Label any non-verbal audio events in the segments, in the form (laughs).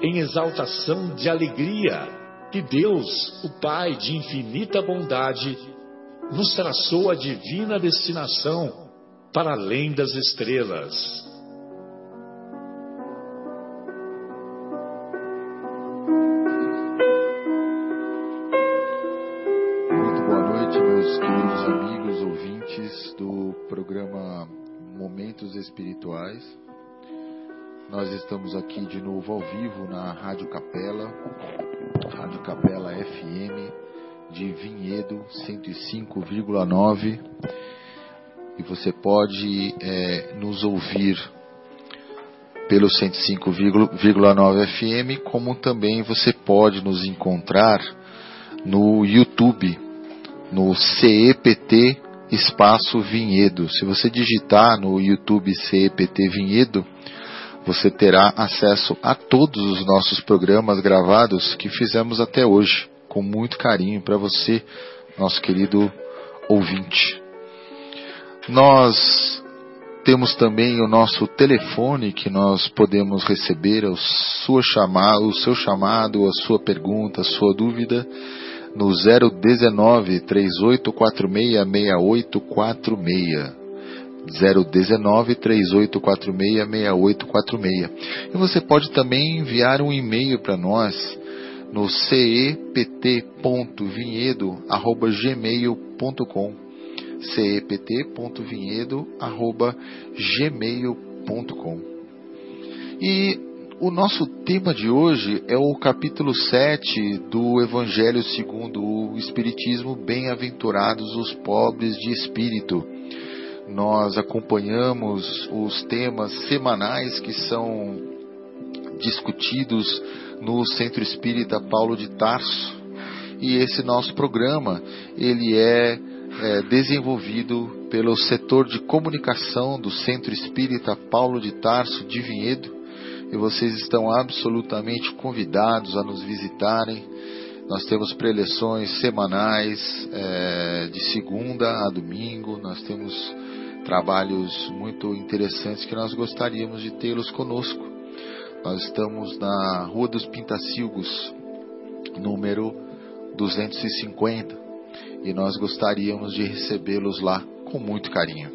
em exaltação de alegria que Deus, o Pai de infinita bondade, nos traçou a divina destinação para além das estrelas. Muito boa noite, meus queridos amigos ouvintes do programa Momentos Espirituais. Nós estamos aqui de novo ao vivo na Rádio Capela, Rádio Capela FM de Vinhedo 105,9 e você pode é, nos ouvir pelo 105,9 FM, como também você pode nos encontrar no YouTube, no CEPT Espaço Vinhedo. Se você digitar no YouTube CEPT Vinhedo, você terá acesso a todos os nossos programas gravados que fizemos até hoje, com muito carinho para você, nosso querido ouvinte. Nós temos também o nosso telefone que nós podemos receber o, sua chamada, o seu chamado, a sua pergunta, a sua dúvida no 019 3846 6846. 019 3846 6846. E você pode também enviar um e-mail para nós no cept.vinhedo@gmail.com cept.vinhedo@gmail.com. E o nosso tema de hoje é o capítulo 7 do Evangelho segundo o Espiritismo, Bem-aventurados os pobres de espírito. Nós acompanhamos os temas semanais que são discutidos no Centro Espírita Paulo de Tarso. E esse nosso programa, ele é é, desenvolvido pelo setor de comunicação do Centro Espírita Paulo de Tarso de Vinhedo e vocês estão absolutamente convidados a nos visitarem. Nós temos preleções semanais, é, de segunda a domingo, nós temos trabalhos muito interessantes que nós gostaríamos de tê-los conosco. Nós estamos na Rua dos Pintacilgos, número 250 e nós gostaríamos de recebê-los lá com muito carinho.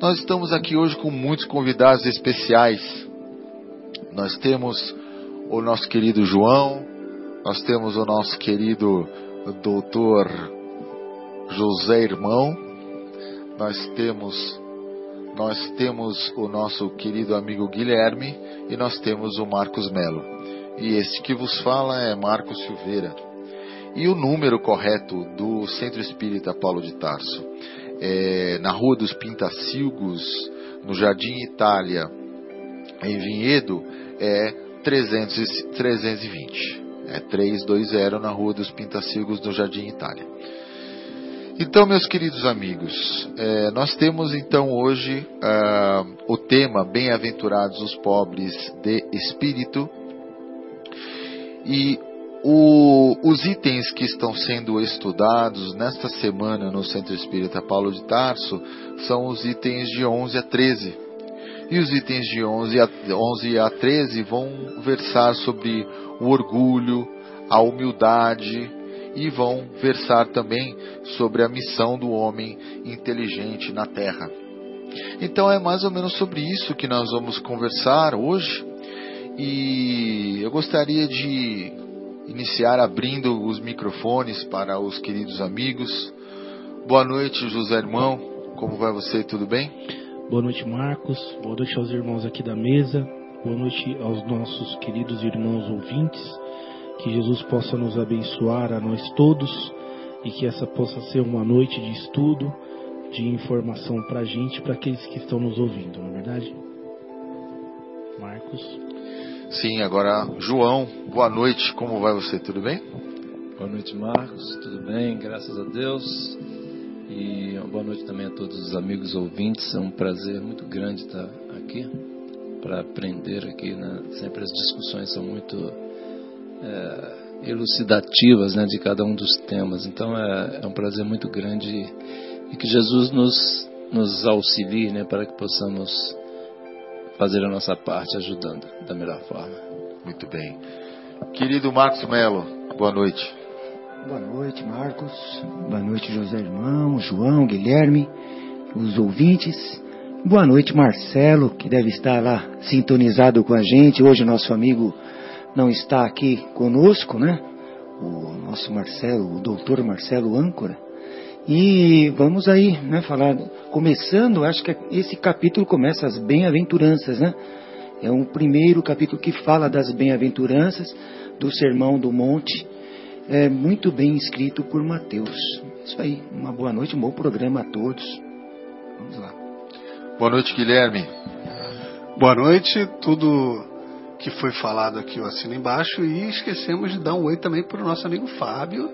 Nós estamos aqui hoje com muitos convidados especiais. Nós temos o nosso querido João, nós temos o nosso querido doutor José Irmão, nós temos nós temos o nosso querido amigo Guilherme e nós temos o Marcos Melo. E este que vos fala é Marcos Silveira. E o número correto do Centro Espírita Paulo de Tarso é na Rua dos Pintacilgos, no Jardim Itália, em Vinhedo, é 300, 320. É 320 na Rua dos Pintacilgos, no Jardim Itália. Então, meus queridos amigos, é, nós temos então hoje ah, o tema Bem-aventurados os pobres de espírito. E o, os itens que estão sendo estudados nesta semana no Centro Espírita Paulo de Tarso são os itens de 11 a 13. E os itens de 11 a, 11 a 13 vão versar sobre o orgulho, a humildade e vão versar também sobre a missão do homem inteligente na Terra. Então é mais ou menos sobre isso que nós vamos conversar hoje. E eu gostaria de iniciar abrindo os microfones para os queridos amigos. Boa noite, José Irmão. Como vai você? Tudo bem? Boa noite, Marcos. Boa noite aos irmãos aqui da mesa. Boa noite aos nossos queridos irmãos ouvintes. Que Jesus possa nos abençoar a nós todos e que essa possa ser uma noite de estudo, de informação para a gente, para aqueles que estão nos ouvindo, não é verdade? Marcos. Sim, agora João, boa noite, como vai você? Tudo bem? Boa noite, Marcos, tudo bem, graças a Deus. E boa noite também a todos os amigos ouvintes. É um prazer muito grande estar aqui para aprender aqui. Né? Sempre as discussões são muito é, elucidativas né, de cada um dos temas. Então é, é um prazer muito grande e que Jesus nos, nos auxilie né, para que possamos fazer a nossa parte ajudando da melhor forma. Muito bem. Querido Marcos Melo, boa noite. Boa noite, Marcos. Boa noite, José Irmão, João, Guilherme, os ouvintes. Boa noite, Marcelo, que deve estar lá sintonizado com a gente. Hoje nosso amigo não está aqui conosco, né? O nosso Marcelo, o doutor Marcelo Âncora. E vamos aí, né, falar, começando, acho que esse capítulo começa as bem-aventuranças, né? É um primeiro capítulo que fala das bem-aventuranças, do Sermão do Monte, é muito bem escrito por Mateus. Isso aí, uma boa noite, um bom programa a todos. Vamos lá. Boa noite, Guilherme. Boa noite, tudo que foi falado aqui eu assino embaixo e esquecemos de dar um oi também para o nosso amigo Fábio,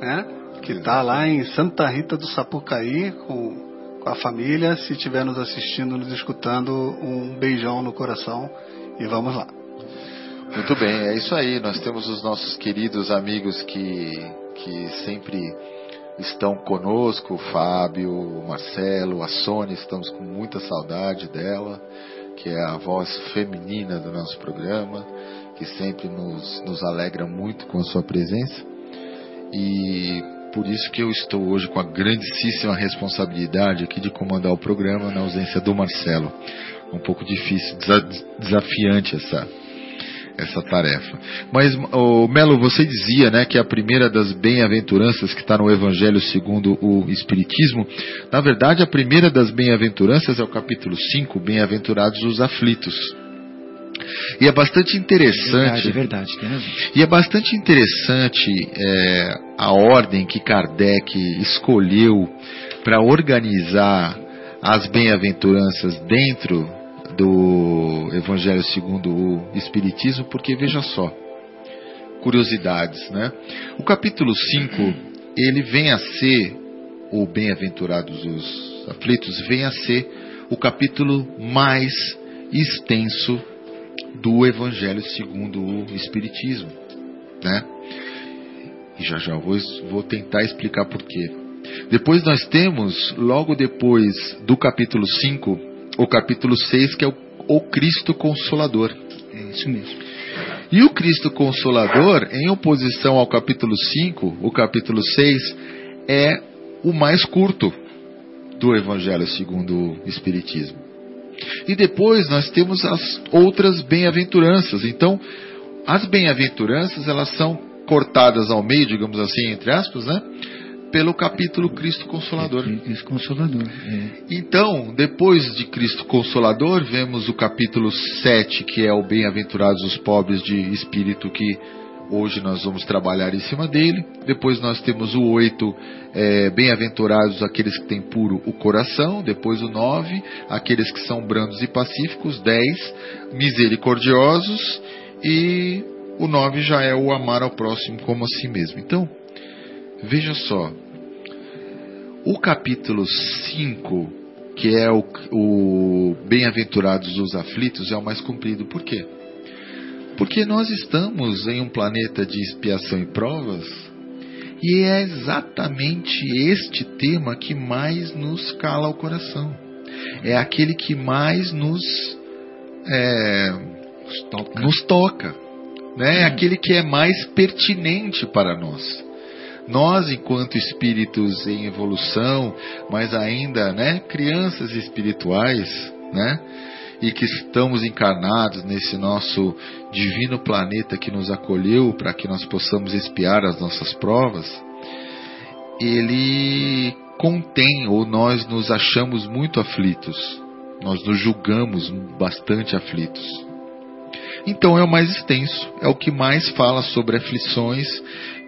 né? que está lá em Santa Rita do Sapucaí com, com a família. Se estiver nos assistindo, nos escutando, um beijão no coração e vamos lá. Muito bem, é isso aí. Nós temos os nossos queridos amigos que, que sempre estão conosco, o Fábio, o Marcelo, a Sônia, estamos com muita saudade dela, que é a voz feminina do nosso programa, que sempre nos, nos alegra muito com a sua presença. E por isso que eu estou hoje com a grandíssima responsabilidade aqui de comandar o programa na ausência do Marcelo. Um pouco difícil, desafiante essa essa tarefa. Mas, oh, Melo, você dizia né, que a primeira das bem-aventuranças que está no Evangelho segundo o Espiritismo, na verdade, a primeira das bem-aventuranças é o capítulo 5, Bem-aventurados os aflitos. E é bastante interessante. É verdade, é verdade. E é bastante interessante é, a ordem que Kardec escolheu para organizar as bem-aventuranças dentro do Evangelho segundo o Espiritismo, porque veja só, curiosidades, né? O capítulo 5, ele vem a ser, o Bem-aventurados os aflitos, vem a ser o capítulo mais extenso do Evangelho segundo o Espiritismo, né? E já já vou, vou tentar explicar por quê. Depois nós temos, logo depois do capítulo 5, o capítulo 6, que é o, o Cristo Consolador. É isso mesmo. E o Cristo Consolador, em oposição ao capítulo 5, o capítulo 6, é o mais curto do Evangelho segundo o Espiritismo. E depois nós temos as outras bem-aventuranças. Então, as bem-aventuranças, elas são cortadas ao meio, digamos assim, entre aspas, né? Pelo capítulo Cristo Consolador. Cristo Consolador. É. Então, depois de Cristo Consolador, vemos o capítulo 7, que é o Bem-aventurados os pobres de espírito que Hoje nós vamos trabalhar em cima dele. Depois nós temos o 8, é, bem-aventurados aqueles que têm puro o coração. Depois o 9, aqueles que são brandos e pacíficos. 10, misericordiosos. E o 9 já é o amar ao próximo como a si mesmo. Então, veja só. O capítulo 5, que é o, o Bem-aventurados os aflitos, é o mais comprido. Por quê? Porque nós estamos em um planeta de expiação e provas, e é exatamente este tema que mais nos cala o coração. É aquele que mais nos, é, nos toca. Nos toca né? É aquele que é mais pertinente para nós. Nós, enquanto espíritos em evolução, mas ainda né, crianças espirituais, né? e que estamos encarnados nesse nosso divino planeta que nos acolheu para que nós possamos espiar as nossas provas, ele contém ou nós nos achamos muito aflitos, nós nos julgamos bastante aflitos. Então é o mais extenso, é o que mais fala sobre aflições,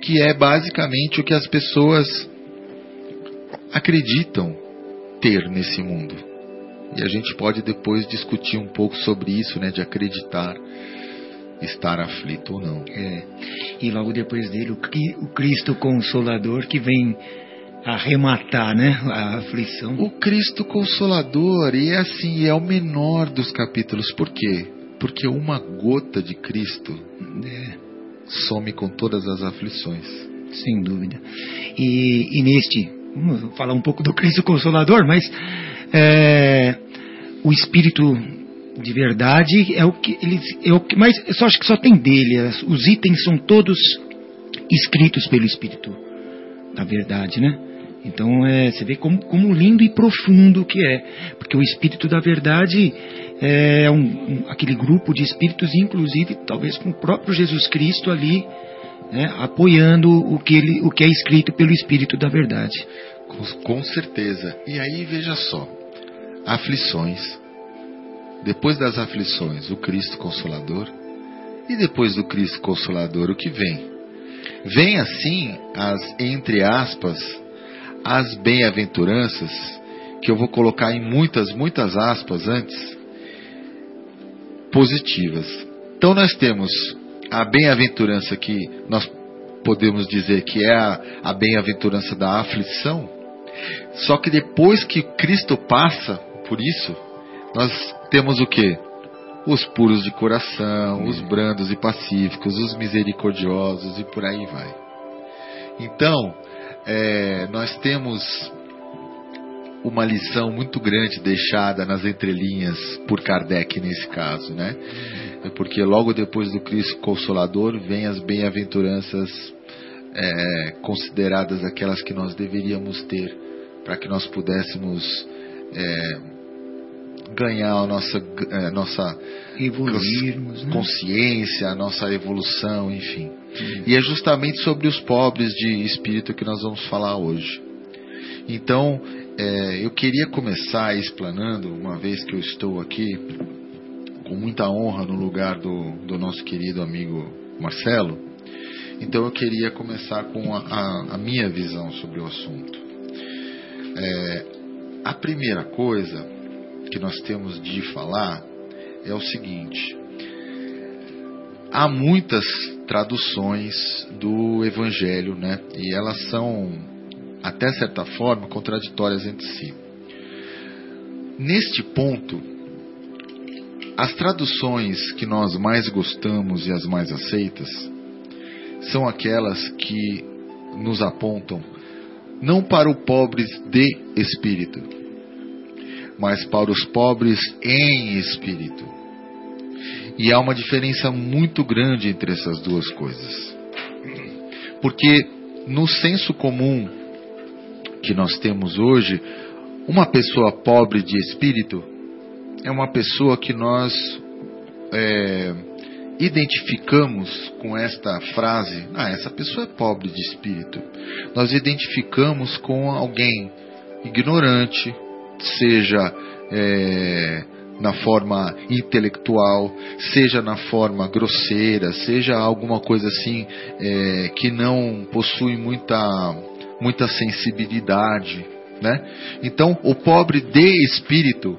que é basicamente o que as pessoas acreditam ter nesse mundo. E a gente pode depois discutir um pouco sobre isso, né, de acreditar estar aflito ou não. É. E logo depois dele, o Cristo Consolador que vem arrematar, né, a aflição. O Cristo Consolador, e é assim, é o menor dos capítulos. Por quê? Porque uma gota de Cristo né, some com todas as aflições. Sem dúvida. E, e neste, vamos falar um pouco do Cristo Consolador, mas é, o Espírito de verdade é o que eles, é o que mais, eu só acho que só tem dele. Os itens são todos escritos pelo Espírito da verdade, né? Então é, você vê como, como lindo e profundo que é, porque o Espírito da Verdade é um, um, aquele grupo de espíritos, inclusive talvez com o próprio Jesus Cristo ali, né, apoiando o que, ele, o que é escrito pelo Espírito da Verdade. Com, com certeza. E aí veja só, aflições, depois das aflições, o Cristo Consolador, e depois do Cristo Consolador, o que vem? Vem assim as, entre aspas, as bem-aventuranças, que eu vou colocar em muitas, muitas aspas antes, positivas. Então nós temos a bem-aventurança que nós podemos dizer que é a, a bem-aventurança da aflição, só que depois que Cristo passa por isso, nós temos o que? Os puros de coração, os brandos e pacíficos, os misericordiosos e por aí vai. Então, é, nós temos uma lição muito grande deixada nas entrelinhas por Kardec nesse caso, né? É porque logo depois do Cristo Consolador vem as bem-aventuranças é, consideradas aquelas que nós deveríamos ter para que nós pudéssemos é, ganhar a nossa, é, nossa Evoluirmos, né? consciência, a nossa evolução, enfim. E é justamente sobre os pobres de espírito que nós vamos falar hoje. Então, é, eu queria começar explanando, uma vez que eu estou aqui com muita honra no lugar do, do nosso querido amigo Marcelo, então eu queria começar com a, a, a minha visão sobre o assunto. É, a primeira coisa que nós temos de falar é o seguinte: há muitas traduções do Evangelho, né? E elas são, até certa forma, contraditórias entre si. Neste ponto, as traduções que nós mais gostamos e as mais aceitas são aquelas que nos apontam não para o pobre de espírito, mas para os pobres em espírito. E há uma diferença muito grande entre essas duas coisas. Porque no senso comum que nós temos hoje, uma pessoa pobre de espírito é uma pessoa que nós é, identificamos com esta frase: ah, essa pessoa é pobre de espírito. Nós identificamos com alguém ignorante, seja é, na forma intelectual, seja na forma grosseira, seja alguma coisa assim é, que não possui muita, muita sensibilidade. Né? Então, o pobre de espírito,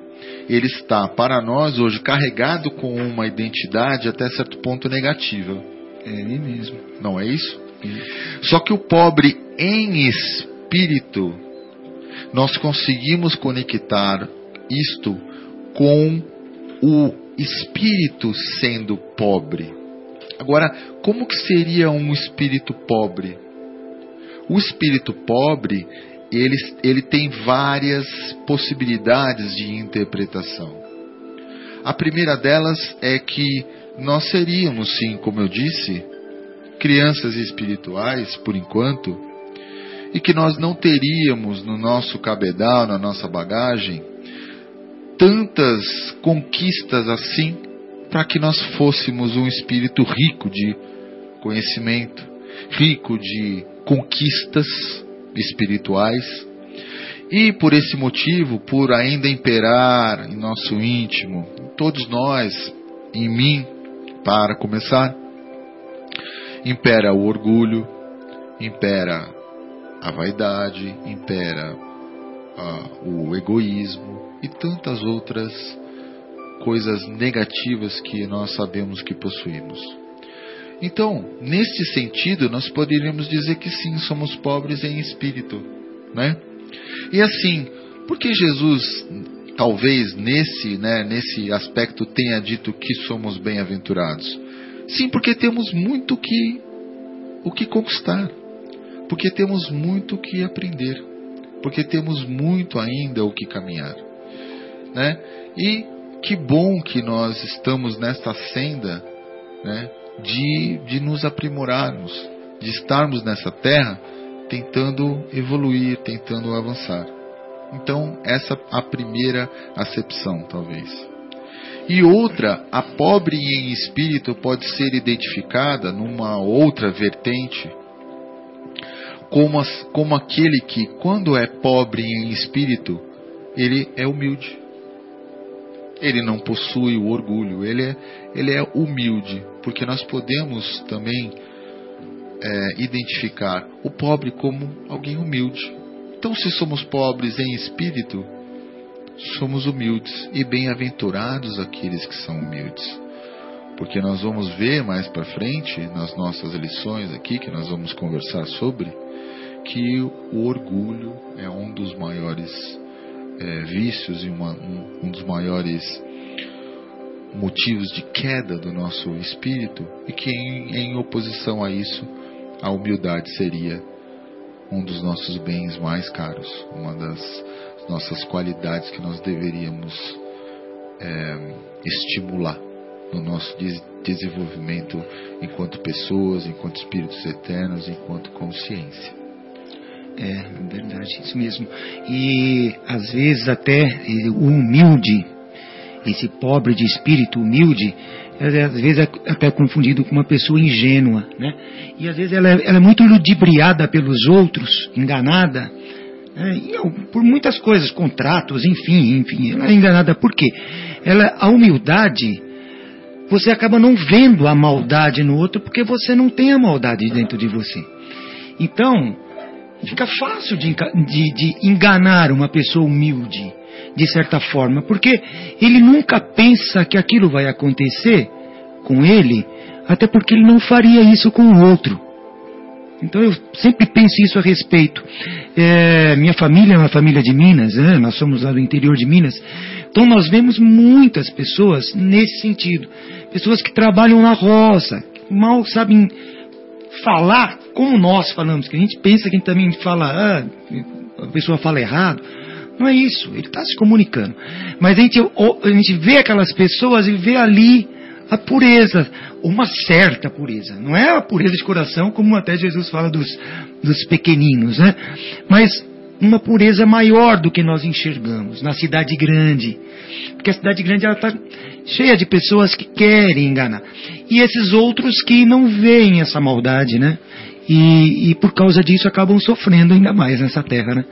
ele está para nós hoje carregado com uma identidade até certo ponto negativa. É ele mesmo. Não é isso? Só que o pobre em espírito, nós conseguimos conectar isto com o espírito sendo pobre. Agora, como que seria um espírito pobre? O espírito pobre, ele, ele tem várias possibilidades de interpretação. A primeira delas é que nós seríamos, sim, como eu disse, crianças espirituais, por enquanto, e que nós não teríamos no nosso cabedal, na nossa bagagem, tantas conquistas assim para que nós fôssemos um espírito rico de conhecimento, rico de conquistas espirituais. E por esse motivo, por ainda imperar em nosso íntimo, em todos nós, em mim, para começar, impera o orgulho, impera a vaidade, impera uh, o egoísmo e tantas outras coisas negativas que nós sabemos que possuímos. Então, neste sentido, nós poderíamos dizer que sim, somos pobres em espírito, né? E assim, por que Jesus talvez nesse, né, nesse aspecto tenha dito que somos bem-aventurados? Sim, porque temos muito que o que conquistar, porque temos muito que aprender, porque temos muito ainda o que caminhar, né? E que bom que nós estamos nesta senda, né, de, de nos aprimorarmos, de estarmos nessa terra tentando evoluir, tentando avançar. Então, essa a primeira acepção, talvez. E outra, a pobre em espírito pode ser identificada numa outra vertente, como, as, como aquele que, quando é pobre em espírito, ele é humilde. Ele não possui o orgulho, ele é, ele é humilde, porque nós podemos também é, identificar o pobre como alguém humilde. Então, se somos pobres em espírito, somos humildes e bem-aventurados aqueles que são humildes. Porque nós vamos ver mais para frente, nas nossas lições aqui, que nós vamos conversar sobre, que o orgulho é um dos maiores é, vícios e uma, um, um dos maiores motivos de queda do nosso espírito, e que em, em oposição a isso, a humildade seria um dos nossos bens mais caros, uma das nossas qualidades que nós deveríamos é, estimular no nosso desenvolvimento enquanto pessoas, enquanto espíritos eternos, enquanto consciência. É, verdade, isso mesmo. E às vezes até o humilde, esse pobre de espírito humilde, às vezes é até confundido com uma pessoa ingênua, né? E às vezes ela é, ela é muito ludibriada pelos outros, enganada, né? por muitas coisas, contratos, enfim, enfim. Ela é enganada por quê? Ela, a humildade, você acaba não vendo a maldade no outro porque você não tem a maldade dentro de você. Então, fica fácil de, de, de enganar uma pessoa humilde de certa forma, porque ele nunca pensa que aquilo vai acontecer com ele, até porque ele não faria isso com o outro. Então eu sempre penso isso a respeito. É, minha família é uma família de Minas, né? nós somos lá do interior de Minas. Então nós vemos muitas pessoas nesse sentido. Pessoas que trabalham na roça, mal sabem falar como nós falamos, que a gente pensa que a gente também fala, ah, a pessoa fala errado. Não é isso, ele está se comunicando. Mas a gente, a gente vê aquelas pessoas e vê ali a pureza, uma certa pureza. Não é a pureza de coração, como até Jesus fala dos, dos pequeninos, né? Mas uma pureza maior do que nós enxergamos na cidade grande. Porque a cidade grande está cheia de pessoas que querem enganar. E esses outros que não veem essa maldade, né? E, e por causa disso acabam sofrendo ainda mais nessa terra, né?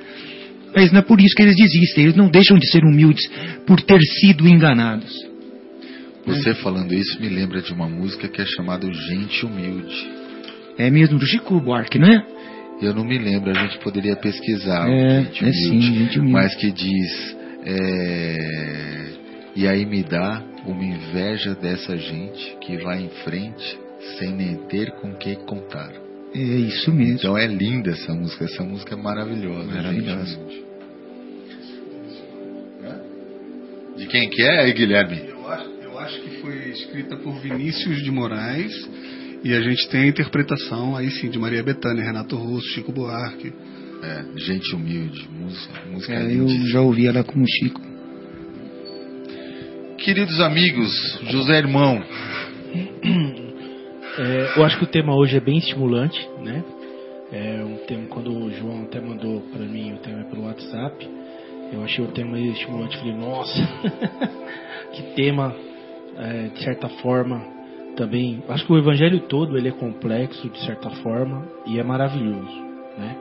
Mas não é por isso que eles desistem, eles não deixam de ser humildes por ter sido enganados. Você falando isso me lembra de uma música que é chamada Gente Humilde. É mesmo do Chico Buarque, não é? Eu não me lembro, a gente poderia pesquisar. É, gente humilde, é sim, gente humilde. Mas que diz: é, E aí me dá uma inveja dessa gente que vai em frente sem nem ter com que contar. É isso mesmo. Então é linda essa música, essa música é maravilhosa. Maravilhosa. De quem que é, Guilherme? Eu acho, eu acho que foi escrita por Vinícius de Moraes e a gente tem a interpretação aí sim de Maria Bethânia, Renato Russo, Chico Buarque. É, gente humilde, música, música é, Eu já ouvi ela com o Chico. Queridos amigos, José Irmão. É, eu acho que o tema hoje é bem estimulante, né? É um tema, quando o João até mandou para mim o tema pelo WhatsApp, Eu achei o tema estimulante. Falei, nossa, (laughs) que tema, é, de certa forma, também. Acho que o evangelho todo ele é complexo, de certa forma, e é maravilhoso. Né?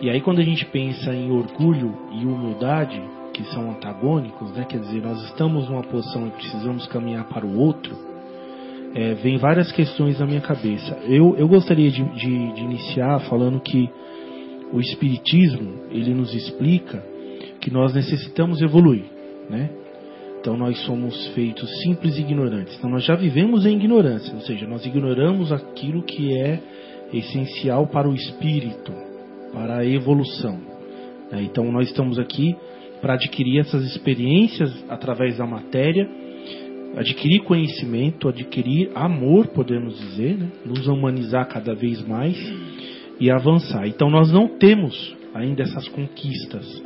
E aí, quando a gente pensa em orgulho e humildade, que são antagônicos, né? quer dizer, nós estamos numa posição e precisamos caminhar para o outro, é, vem várias questões na minha cabeça. Eu, eu gostaria de, de, de iniciar falando que o Espiritismo ele nos explica que nós necessitamos evoluir, né? Então nós somos feitos simples e ignorantes. Então nós já vivemos em ignorância, ou seja, nós ignoramos aquilo que é essencial para o espírito, para a evolução. Né? Então nós estamos aqui para adquirir essas experiências através da matéria, adquirir conhecimento, adquirir amor, podemos dizer, né? nos humanizar cada vez mais e avançar. Então nós não temos ainda essas conquistas,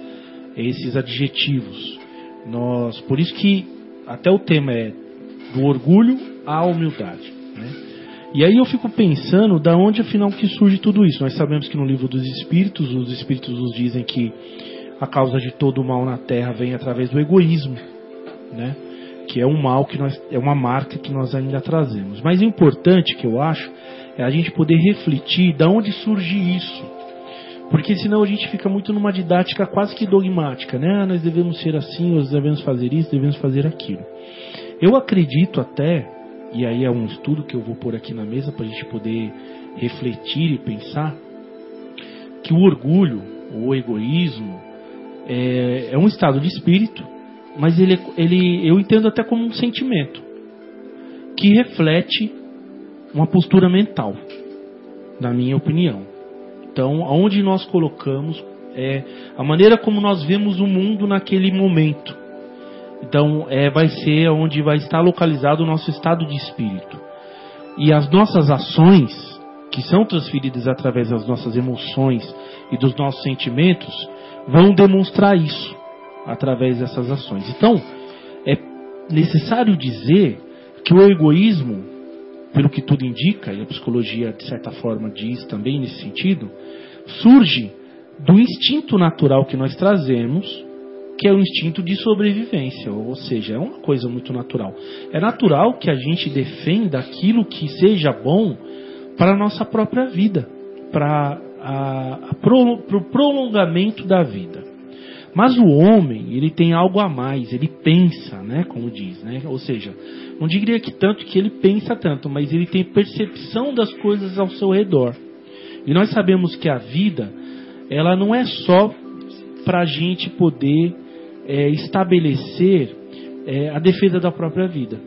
esses adjetivos. Nós, por isso que até o tema é do orgulho à humildade. Né? E aí eu fico pensando da onde afinal que surge tudo isso. Nós sabemos que no livro dos Espíritos, os Espíritos nos dizem que a causa de todo o mal na Terra vem através do egoísmo, né? Que é um mal que nós é uma marca que nós ainda trazemos. Mas o importante que eu acho é a gente poder refletir de onde surge isso. Porque senão a gente fica muito numa didática quase que dogmática, né? Ah, nós devemos ser assim, nós devemos fazer isso, devemos fazer aquilo. Eu acredito até, e aí é um estudo que eu vou pôr aqui na mesa para a gente poder refletir e pensar, que o orgulho, o egoísmo, é, é um estado de espírito, mas ele, ele, eu entendo até como um sentimento que reflete uma postura mental, na minha opinião. Então, aonde nós colocamos é a maneira como nós vemos o mundo naquele momento. Então, é, vai ser onde vai estar localizado o nosso estado de espírito. E as nossas ações, que são transferidas através das nossas emoções e dos nossos sentimentos, vão demonstrar isso através dessas ações. Então, é necessário dizer que o egoísmo pelo que tudo indica, e a psicologia de certa forma diz também nesse sentido, surge do instinto natural que nós trazemos, que é o instinto de sobrevivência, ou seja, é uma coisa muito natural. É natural que a gente defenda aquilo que seja bom para a nossa própria vida, para o pro prolongamento da vida. Mas o homem, ele tem algo a mais, ele pensa, né, como diz, né? Ou seja, não diria que tanto que ele pensa tanto, mas ele tem percepção das coisas ao seu redor. E nós sabemos que a vida, ela não é só para a gente poder é, estabelecer é, a defesa da própria vida.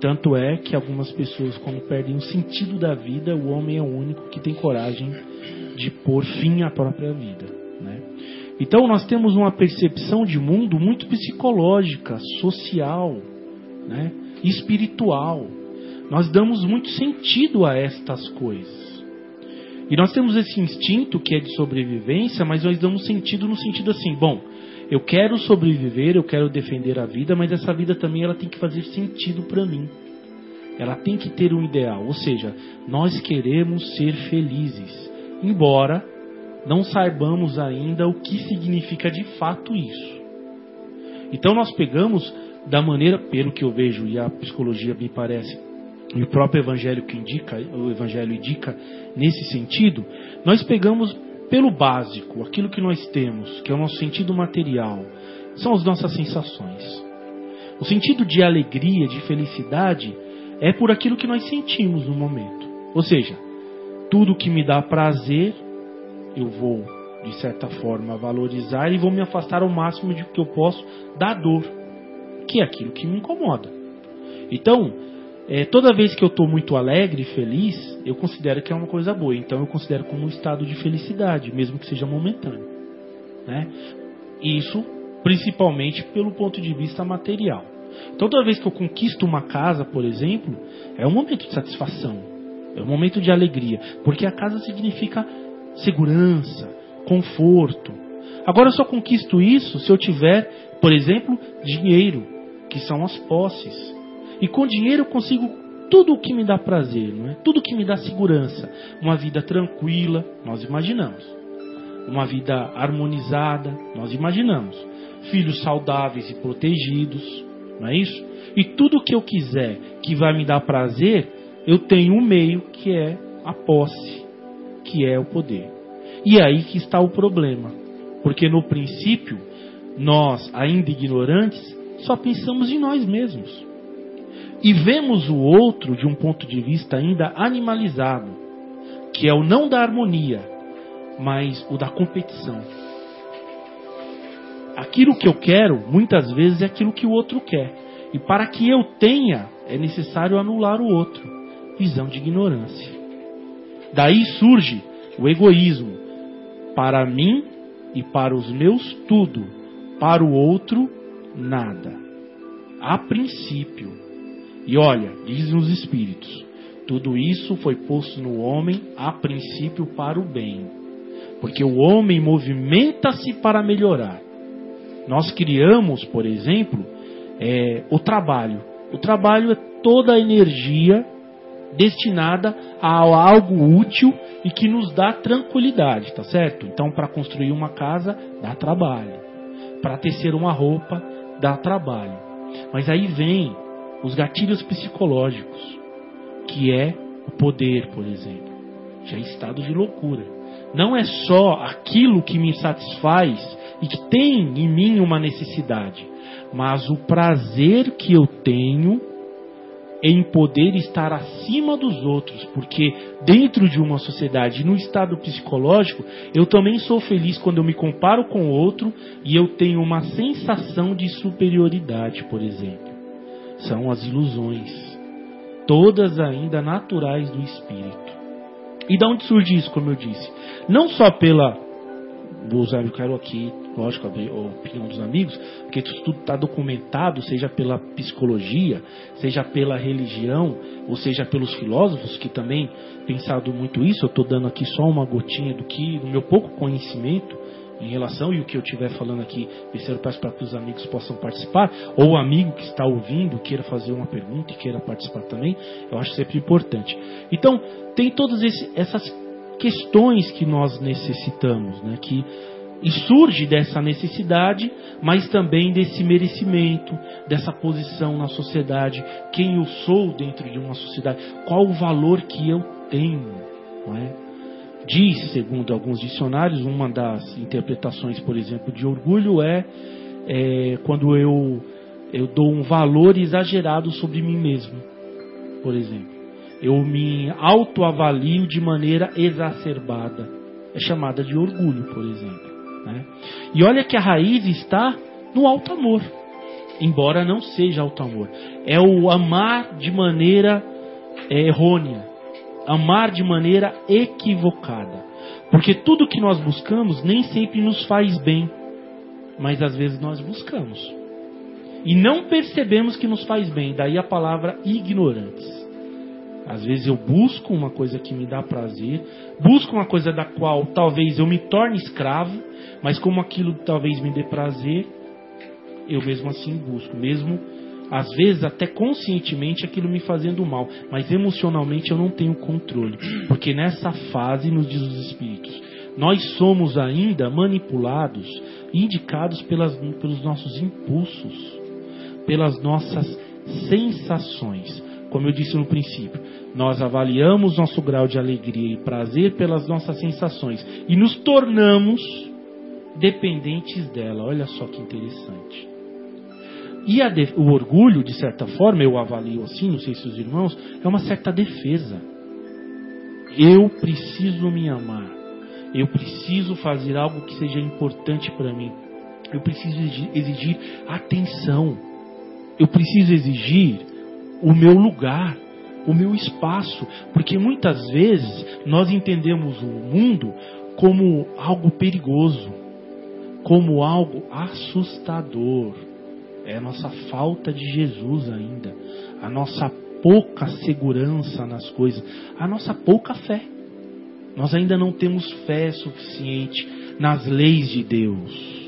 Tanto é que algumas pessoas, quando perdem o sentido da vida, o homem é o único que tem coragem de pôr fim à própria vida. Então nós temos uma percepção de mundo muito psicológica, social, né? espiritual. Nós damos muito sentido a estas coisas. E nós temos esse instinto que é de sobrevivência, mas nós damos sentido no sentido assim, bom, eu quero sobreviver, eu quero defender a vida, mas essa vida também ela tem que fazer sentido para mim. Ela tem que ter um ideal, ou seja, nós queremos ser felizes, embora não saibamos ainda o que significa de fato isso. Então nós pegamos da maneira, pelo que eu vejo e a psicologia me parece, e o próprio evangelho que indica, o evangelho indica nesse sentido, nós pegamos pelo básico, aquilo que nós temos, que é o nosso sentido material, são as nossas sensações. O sentido de alegria, de felicidade, é por aquilo que nós sentimos no momento. Ou seja, tudo que me dá prazer eu vou, de certa forma, valorizar e vou me afastar ao máximo de que eu posso da dor, que é aquilo que me incomoda. Então, é, toda vez que eu estou muito alegre e feliz, eu considero que é uma coisa boa. Então, eu considero como um estado de felicidade, mesmo que seja momentâneo. Né? Isso, principalmente pelo ponto de vista material. Então, toda vez que eu conquisto uma casa, por exemplo, é um momento de satisfação, é um momento de alegria, porque a casa significa segurança, conforto. Agora eu só conquisto isso se eu tiver, por exemplo, dinheiro, que são as posses. E com dinheiro eu consigo tudo o que me dá prazer, não é? Tudo o que me dá segurança, uma vida tranquila, nós imaginamos. Uma vida harmonizada, nós imaginamos. filhos saudáveis e protegidos, não é isso? E tudo que eu quiser que vai me dar prazer, eu tenho um meio que é a posse, que é o poder. E é aí que está o problema. Porque no princípio, nós, ainda ignorantes, só pensamos em nós mesmos. E vemos o outro de um ponto de vista ainda animalizado, que é o não da harmonia, mas o da competição. Aquilo que eu quero, muitas vezes, é aquilo que o outro quer. E para que eu tenha, é necessário anular o outro. Visão de ignorância. Daí surge o egoísmo. Para mim e para os meus, tudo. Para o outro, nada. A princípio. E olha, dizem os Espíritos: tudo isso foi posto no homem a princípio para o bem. Porque o homem movimenta-se para melhorar. Nós criamos, por exemplo, é, o trabalho. O trabalho é toda a energia destinada a algo útil e que nos dá tranquilidade, tá certo? Então, para construir uma casa, dá trabalho. Para tecer uma roupa, dá trabalho. Mas aí vem os gatilhos psicológicos, que é o poder, por exemplo. Já é estado de loucura. Não é só aquilo que me satisfaz e que tem em mim uma necessidade, mas o prazer que eu tenho em poder estar acima dos outros, porque dentro de uma sociedade, no estado psicológico, eu também sou feliz quando eu me comparo com o outro e eu tenho uma sensação de superioridade, por exemplo. São as ilusões, todas ainda naturais do espírito. E da onde surge isso, como eu disse? Não só pela vou usar, eu quero aqui, lógico, a opinião dos amigos, porque isso tudo está documentado, seja pela psicologia, seja pela religião, ou seja pelos filósofos, que também pensado muito isso. Eu estou dando aqui só uma gotinha do que, do meu pouco conhecimento em relação, e o que eu estiver falando aqui, eu peço para que os amigos possam participar, ou o amigo que está ouvindo queira fazer uma pergunta e queira participar também, eu acho sempre importante. Então, tem todas essas questões que nós necessitamos, né? que e surge dessa necessidade, mas também desse merecimento, dessa posição na sociedade, quem eu sou dentro de uma sociedade, qual o valor que eu tenho, não é? Diz, segundo alguns dicionários, uma das interpretações, por exemplo, de orgulho é, é quando eu, eu dou um valor exagerado sobre mim mesmo, por exemplo eu me autoavalio de maneira exacerbada. É chamada de orgulho, por exemplo. Né? E olha que a raiz está no alto amor, embora não seja alto amor. É o amar de maneira é, errônea, amar de maneira equivocada. Porque tudo que nós buscamos nem sempre nos faz bem, mas às vezes nós buscamos. E não percebemos que nos faz bem, daí a palavra ignorantes. Às vezes eu busco uma coisa que me dá prazer, busco uma coisa da qual talvez eu me torne escravo, mas como aquilo talvez me dê prazer, eu mesmo assim busco, mesmo às vezes até conscientemente aquilo me fazendo mal, mas emocionalmente eu não tenho controle, porque nessa fase nos diz os espíritos, nós somos ainda manipulados, indicados pelas, pelos nossos impulsos, pelas nossas sensações. Como eu disse no princípio, nós avaliamos nosso grau de alegria e prazer pelas nossas sensações e nos tornamos dependentes dela. Olha só que interessante. E de, o orgulho, de certa forma, eu avalio assim, não sei se os irmãos, é uma certa defesa. Eu preciso me amar. Eu preciso fazer algo que seja importante para mim. Eu preciso exigir atenção. Eu preciso exigir o meu lugar, o meu espaço, porque muitas vezes nós entendemos o mundo como algo perigoso, como algo assustador. É a nossa falta de Jesus ainda, a nossa pouca segurança nas coisas, a nossa pouca fé. Nós ainda não temos fé suficiente nas leis de Deus.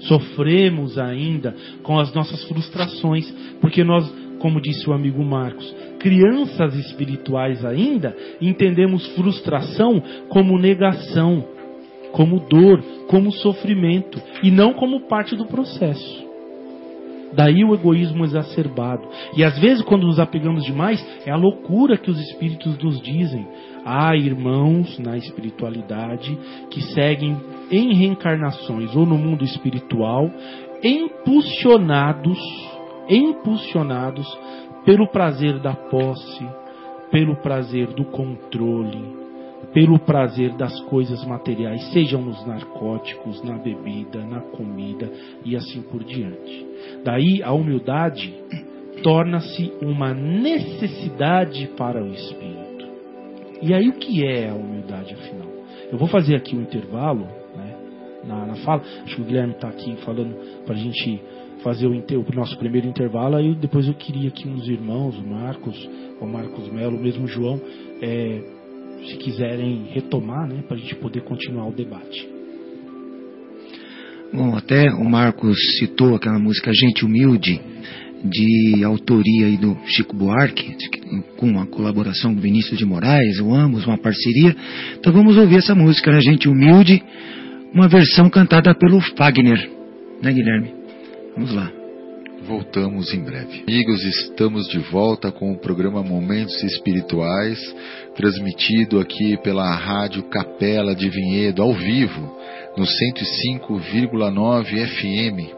Sofremos ainda com as nossas frustrações, porque nós como disse o amigo Marcos, crianças espirituais ainda, entendemos frustração como negação. como dor, como sofrimento e não como parte do processo. Daí o egoísmo exacerbado. E às vezes, quando nos apegamos demais, é a loucura que os espíritos nos dizem. Há irmãos na espiritualidade que seguem em reencarnações ou no mundo espiritual, impulsionados, impulsionados pelo prazer da posse, pelo prazer do controle, pelo prazer das coisas materiais, sejam nos narcóticos, na bebida, na comida e assim por diante. Daí a humildade torna-se uma necessidade para o espírito. E aí o que é a humildade afinal? Eu vou fazer aqui um intervalo né, na, na fala. Acho que o Guilherme está aqui falando para a gente fazer o, o, nosso primeiro intervalo. Aí depois eu queria que uns irmãos, o Marcos, o Marcos Melo, o mesmo João, é, se quiserem retomar, né, para a gente poder continuar o debate. Bom, até o Marcos citou aquela música Gente Humilde, de autoria aí do Chico Buarque, com a colaboração do Vinícius de Moraes, o Amos, uma parceria. Então vamos ouvir essa música, né, Gente Humilde, uma versão cantada pelo Fagner, né, Guilherme? Vamos lá. Voltamos em breve. Amigos, estamos de volta com o programa Momentos Espirituais, transmitido aqui pela Rádio Capela de Vinhedo, ao vivo, no 105,9 FM,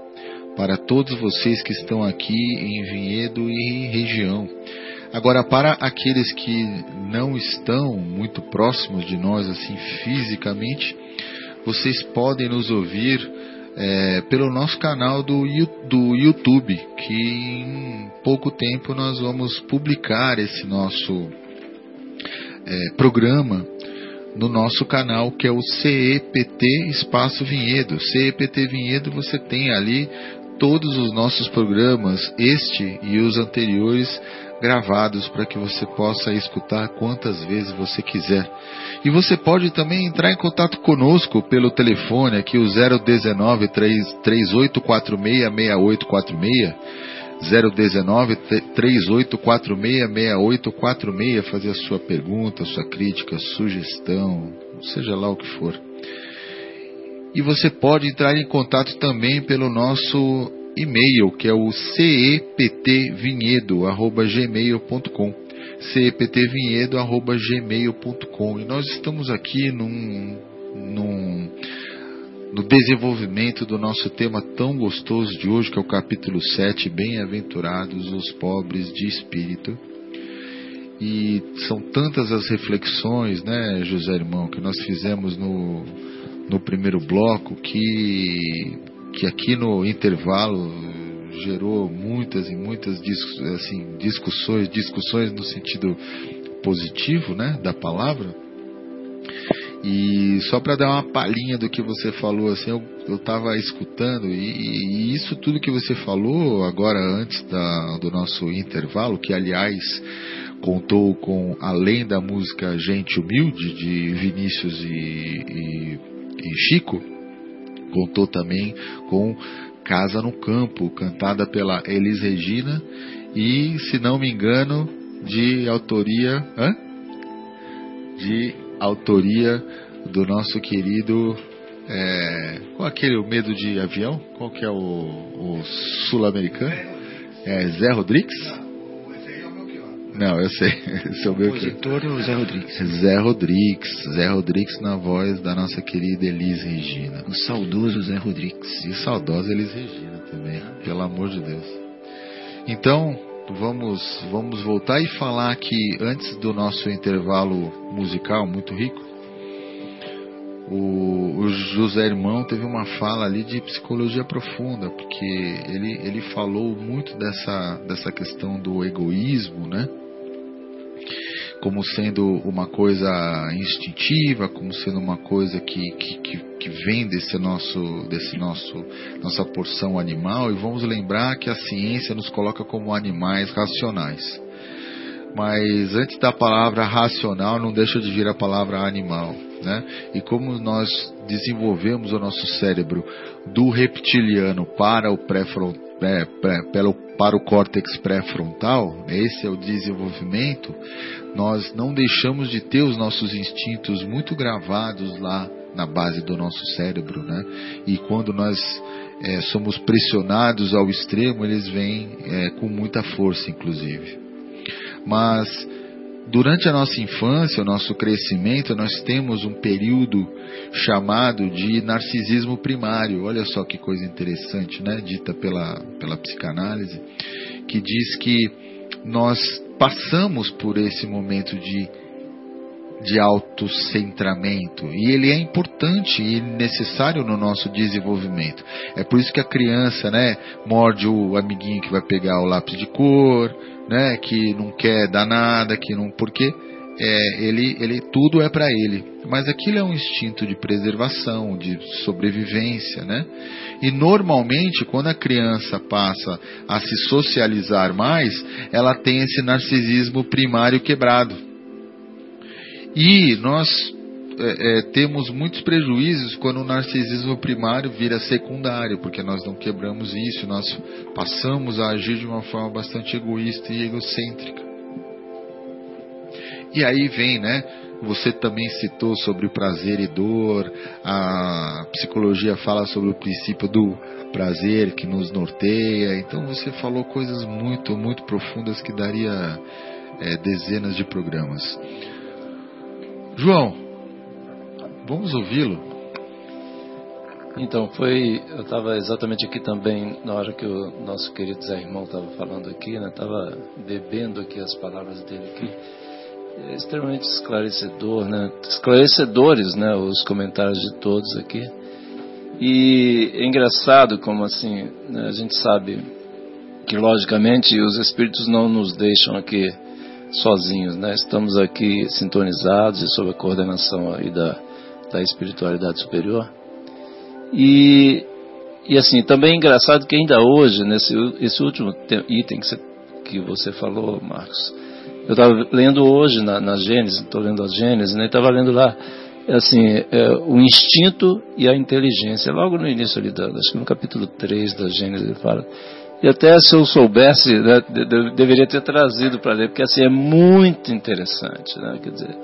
para todos vocês que estão aqui em Vinhedo e região. Agora, para aqueles que não estão muito próximos de nós, assim, fisicamente, vocês podem nos ouvir é, pelo nosso canal do, do YouTube, que em pouco tempo nós vamos publicar esse nosso é, programa no nosso canal, que é o CEPT Espaço Vinhedo. CEPT Vinhedo você tem ali todos os nossos programas, este e os anteriores, gravados para que você possa escutar quantas vezes você quiser. E você pode também entrar em contato conosco pelo telefone aqui o 019 3846 6846 019 3846 6846 fazer a sua pergunta, sua crítica, sugestão, seja lá o que for. E você pode entrar em contato também pelo nosso e-mail, que é o ceptvinhedo@gmail.com. ceptvinhedo@gmail.com. E nós estamos aqui num, num no desenvolvimento do nosso tema tão gostoso de hoje, que é o capítulo 7, Bem-aventurados os pobres de espírito. E são tantas as reflexões, né, José Irmão, que nós fizemos no, no primeiro bloco, que, que aqui no intervalo gerou muitas e muitas assim, discussões, discussões no sentido positivo né, da palavra. E só para dar uma palhinha do que você falou, assim, eu estava escutando e, e, isso tudo que você falou agora antes da, do nosso intervalo, que aliás contou com além da música Gente Humilde de Vinícius e, e, e Chico, contou também com Casa no Campo, cantada pela Elis Regina e, se não me engano, de autoria, hã? de autoria do nosso querido é, aquele o medo de avião, qual que é o, o sul-americano? É Zé Rodrigues? Não, eu sei. Esse é o meu compositor é o Zé Rodrigues. Zé Rodrigues. Zé Rodrigues na voz da nossa querida Elis Regina. O saudoso Zé Rodrigues. E saudosa Elis Regina também, pelo amor de Deus. Então, vamos, vamos voltar e falar aqui, antes do nosso intervalo musical muito rico, o, o, José Irmão teve uma fala ali de psicologia profunda, porque ele, ele falou muito dessa, dessa questão do egoísmo, né? Como sendo uma coisa instintiva, como sendo uma coisa que, que, que, vem desse nosso, desse nosso, nossa porção animal, e vamos lembrar que a ciência nos coloca como animais racionais. Mas antes da palavra racional, não deixa de vir a palavra animal né? E como nós desenvolvemos o nosso cérebro do reptiliano para o pré-frontal, é, para o córtex pré-frontal, esse é o desenvolvimento, nós não deixamos de ter os nossos instintos muito gravados lá na base do nosso cérebro, né? E quando nós é, somos pressionados ao extremo, eles vêm é, com muita força, inclusive. Mas durante a nossa infância, o nosso crescimento, nós temos um período chamado de narcisismo primário. Olha só que coisa interessante, né? Dita pela, pela psicanálise, que diz que nós passamos por esse momento de de autocentramento e ele é importante e necessário no nosso desenvolvimento. É por isso que a criança, né, morde o amiguinho que vai pegar o lápis de cor, né, que não quer dar nada, que não porque é, ele, ele tudo é para ele. Mas aquilo é um instinto de preservação, de sobrevivência, né? E normalmente quando a criança passa a se socializar mais, ela tem esse narcisismo primário quebrado e nós é, é, temos muitos prejuízos quando o narcisismo primário vira secundário, porque nós não quebramos isso, nós passamos a agir de uma forma bastante egoísta e egocêntrica. E aí vem, né? Você também citou sobre prazer e dor, a psicologia fala sobre o princípio do prazer que nos norteia. Então você falou coisas muito, muito profundas que daria é, dezenas de programas. João, vamos ouvi-lo. Então, foi. Eu estava exatamente aqui também, na hora que o nosso querido Zé Irmão estava falando aqui, né? Estava bebendo aqui as palavras dele aqui. É extremamente esclarecedor, né? Esclarecedores, né? Os comentários de todos aqui. E é engraçado como assim, né? a gente sabe que logicamente os espíritos não nos deixam aqui sozinhos, né? Estamos aqui sintonizados e sob a coordenação aí da, da espiritualidade superior. E, e assim, também é engraçado que ainda hoje, nesse esse último item que você, que você falou, Marcos, eu estava lendo hoje na, na Gênesis, estou lendo a Gênesis, né? Estava lendo lá, assim, é, o instinto e a inteligência. Logo no início ali, da, acho que no capítulo 3 da Gênesis, ele fala e até se eu soubesse, né, deveria ter trazido para ler, porque assim é muito interessante. Né? Quer dizer,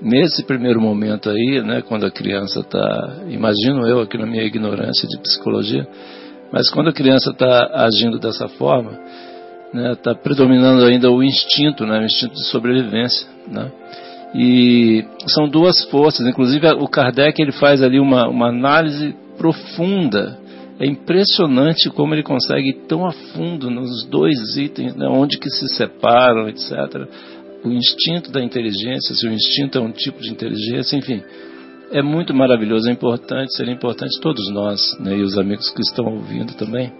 nesse primeiro momento aí, né, quando a criança está, imagino eu aqui na minha ignorância de psicologia, mas quando a criança está agindo dessa forma, está né, tá predominando ainda o instinto, né, o instinto de sobrevivência. Né? E são duas forças, inclusive o Kardec ele faz ali uma, uma análise profunda é impressionante como ele consegue ir tão a fundo nos dois itens, né, onde que se separam, etc. O instinto da inteligência, se o instinto é um tipo de inteligência, enfim, é muito maravilhoso, é importante, seria importante todos nós, né, e os amigos que estão ouvindo também,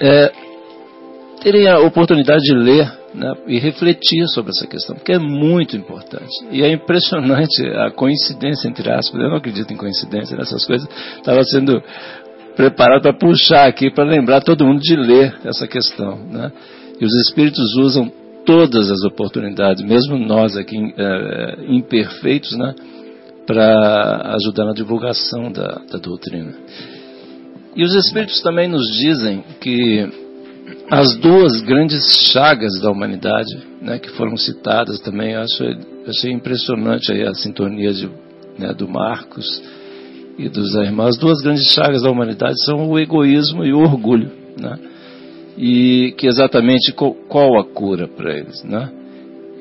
é, terem a oportunidade de ler né, e refletir sobre essa questão, porque é muito importante. E é impressionante a coincidência, entre aspas, eu não acredito em coincidência nessas coisas, estava sendo preparado para puxar aqui, para lembrar todo mundo de ler essa questão. Né? E os espíritos usam todas as oportunidades, mesmo nós aqui é, imperfeitos, né? para ajudar na divulgação da, da doutrina. E os espíritos também nos dizem que as duas grandes chagas da humanidade, né, que foram citadas também, eu acho, achei impressionante aí a sintonia de, né, do Marcos e dos irmãos, as duas grandes chagas da humanidade são o egoísmo e o orgulho, né? E que exatamente qual a cura para eles, né?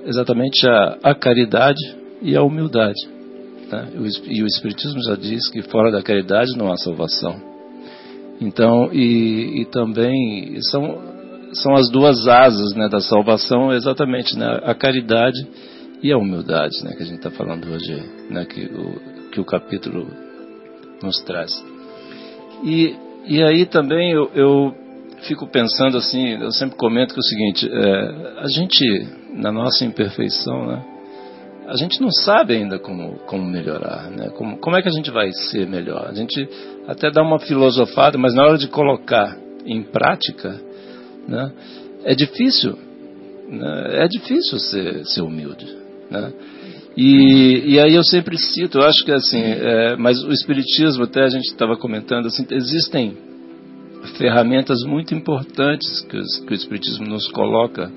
Exatamente a, a caridade e a humildade. Né? E o Espiritismo já diz que fora da caridade não há salvação. Então, e, e também são, são as duas asas né, da salvação, exatamente né, a caridade e a humildade, né, que a gente está falando hoje, né, que, o, que o capítulo nos traz. E, e aí também eu, eu fico pensando assim, eu sempre comento que é o seguinte, é, a gente, na nossa imperfeição, né, a gente não sabe ainda como, como melhorar, né? Como, como é que a gente vai ser melhor? A gente até dá uma filosofada, mas na hora de colocar em prática, né, é difícil. Né? É difícil ser, ser humilde. Né? E, e aí eu sempre cito, eu acho que assim, é, mas o Espiritismo, até a gente estava comentando, assim, existem ferramentas muito importantes que, os, que o Espiritismo nos coloca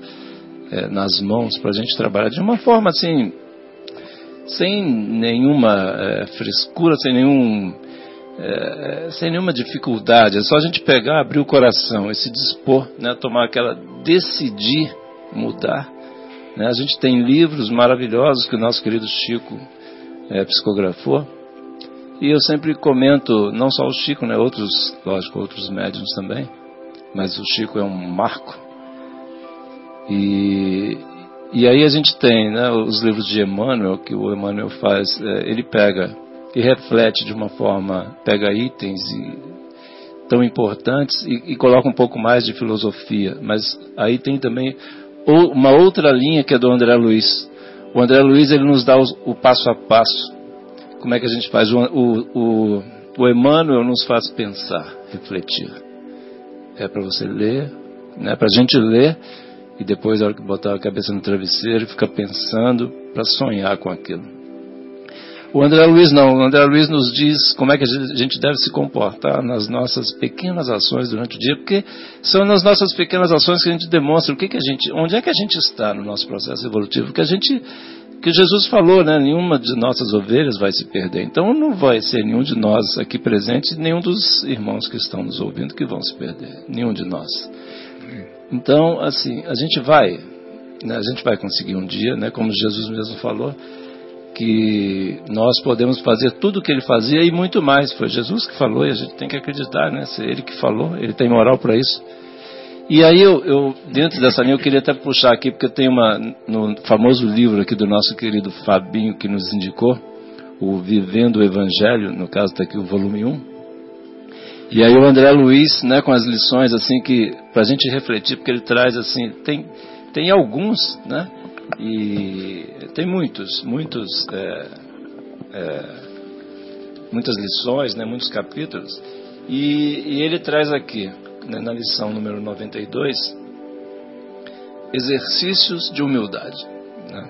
é, nas mãos para a gente trabalhar de uma forma assim, sem nenhuma é, frescura, sem nenhum é, sem nenhuma dificuldade. É só a gente pegar, abrir o coração e se dispor, né, tomar aquela decidir mudar. Né? A gente tem livros maravilhosos que o nosso querido Chico é, psicografou. E eu sempre comento, não só o Chico, né, outros, lógico, outros médiums também, mas o Chico é um marco. E, e aí a gente tem né, os livros de Emmanuel, que o Emmanuel faz, é, ele pega e reflete de uma forma, pega itens e, tão importantes e, e coloca um pouco mais de filosofia. Mas aí tem também uma outra linha que é do André Luiz. O André Luiz ele nos dá o, o passo a passo. Como é que a gente faz? O, o, o, Emmanuel nos faz pensar, refletir. É para você ler, né? para a gente ler e depois, a hora que botar a cabeça no travesseiro, ficar pensando para sonhar com aquilo. O André Luiz não. O André Luiz nos diz como é que a gente deve se comportar nas nossas pequenas ações durante o dia, porque são nas nossas pequenas ações que a gente demonstra o que, que a gente, onde é que a gente está no nosso processo evolutivo, que a gente, que Jesus falou, né? Nenhuma de nossas ovelhas vai se perder. Então não vai ser nenhum de nós aqui presente, nenhum dos irmãos que estão nos ouvindo que vão se perder, nenhum de nós. Então, assim, a gente vai, né? a gente vai conseguir um dia, né? Como Jesus mesmo falou que nós podemos fazer tudo o que ele fazia e muito mais. Foi Jesus que falou e a gente tem que acreditar, né? Se ele que falou, ele tem moral para isso. E aí eu, eu, dentro dessa linha, eu queria até puxar aqui, porque tem uma, no famoso livro aqui do nosso querido Fabinho que nos indicou, o Vivendo o Evangelho, no caso está aqui o volume 1. E aí o André Luiz, né, com as lições assim que para a gente refletir, porque ele traz assim, tem tem alguns, né, e tem muitos, muitos, é, é, muitas lições, né, muitos capítulos. E, e ele traz aqui, né, na lição número 92, exercícios de humildade. Né?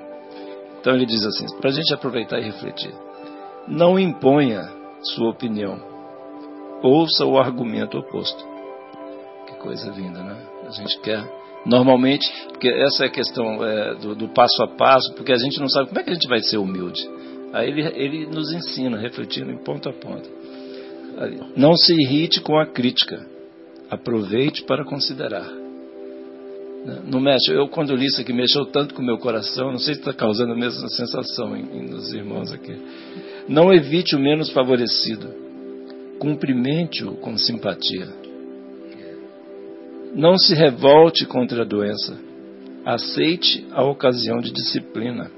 Então ele diz assim, para a gente aproveitar e refletir. Não imponha sua opinião. Ouça o argumento oposto. Que coisa linda, né? A gente quer Normalmente, porque essa é a questão é, do, do, passo a passo, porque a gente não sabe como é que a gente vai ser humilde. Aí ele, ele nos ensina, refletindo em ponto a ponto. Não se irrite com a crítica, aproveite para considerar. Né? Não mexe, eu quando li isso aqui mexeu tanto com o meu coração, não sei se está causando a mesma sensação em, em, nos irmãos aqui. Não evite o menos favorecido, cumprimente-o com simpatia. Não se revolte contra a doença. Aceite a ocasião de disciplina.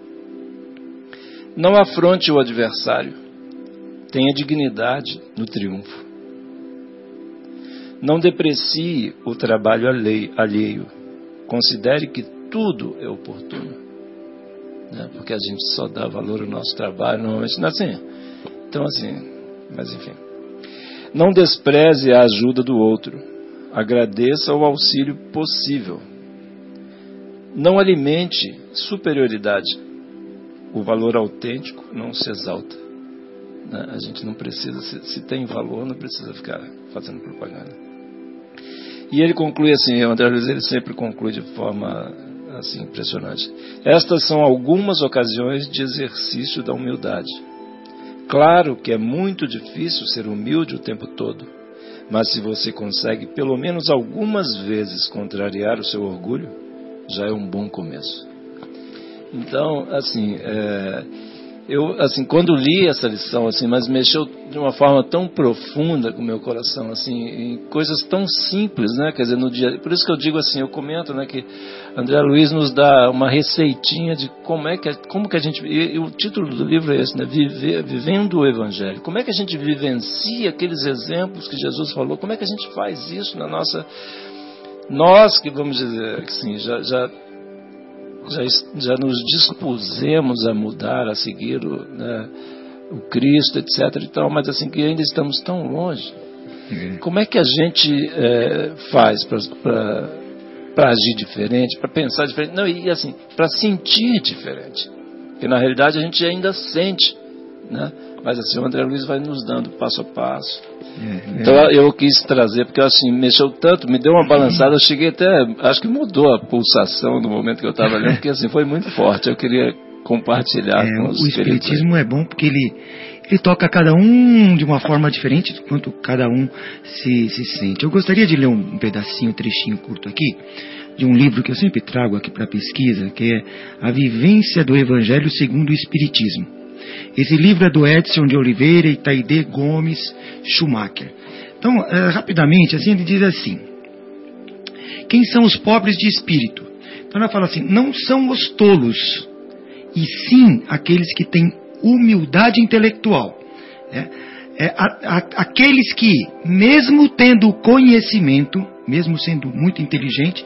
Não afronte o adversário. Tenha dignidade no triunfo. Não deprecie o trabalho alheio. Considere que tudo é oportuno. Né? Porque a gente só dá valor ao nosso trabalho, normalmente não é assim. Então, assim, mas enfim. Não despreze a ajuda do outro Agradeça o auxílio possível. Não alimente superioridade. O valor autêntico não se exalta. Né? A gente não precisa, se, tem valor, não precisa ficar fazendo propaganda. E ele conclui assim, o André Luiz ele sempre conclui de forma assim impressionante. Estas são algumas ocasiões de exercício da humildade. Claro que é muito difícil ser humilde o tempo todo mas se você consegue pelo menos algumas vezes contrariar o seu orgulho, já é um bom começo. Então, assim, é, eu, assim, quando li essa lição, assim, mas mexeu de uma forma tão profunda com o meu coração, assim, em coisas tão simples, né? Quer dizer, no dia, por isso que eu digo assim, eu comento, né, que André Luiz nos dá uma receitinha de como é que, como que a gente, e, e o título do livro é esse, né? Viver, vivendo o Evangelho. Como é que a gente vivencia aqueles exemplos que Jesus falou? Como é que a gente faz isso na nossa, nós que vamos dizer, assim, já, já já, já nos dispusemos a mudar, a seguir o, né, o Cristo, etc. E tal, mas assim que ainda estamos tão longe. Uhum. Como é que a gente é, faz para agir diferente, para pensar diferente? Não, e assim, para sentir diferente. Porque na realidade a gente ainda sente, né? Mas assim, o André Luiz vai nos dando passo a passo. É, é. Então eu quis trazer, porque assim, mexeu tanto, me deu uma balançada, eu cheguei até, acho que mudou a pulsação no momento que eu estava lendo, porque assim, foi muito forte. Eu queria compartilhar É, com o os espiritismo é bom porque ele, ele toca cada um de uma forma diferente do quanto cada um se, se sente. Eu gostaria de ler um, um pedacinho, um trechinho curto aqui, de um livro que eu sempre trago aqui para pesquisa, que é A Vivência do Evangelho segundo o Espiritismo. Esse livro é do Edson de Oliveira e Taide Gomes Schumacher. Então, eh, rapidamente, assim, ele diz assim: Quem são os pobres de espírito? Então ela fala assim: não são os tolos, e sim aqueles que têm humildade intelectual. né? É, a- a- aqueles que, mesmo tendo conhecimento, mesmo sendo muito inteligente,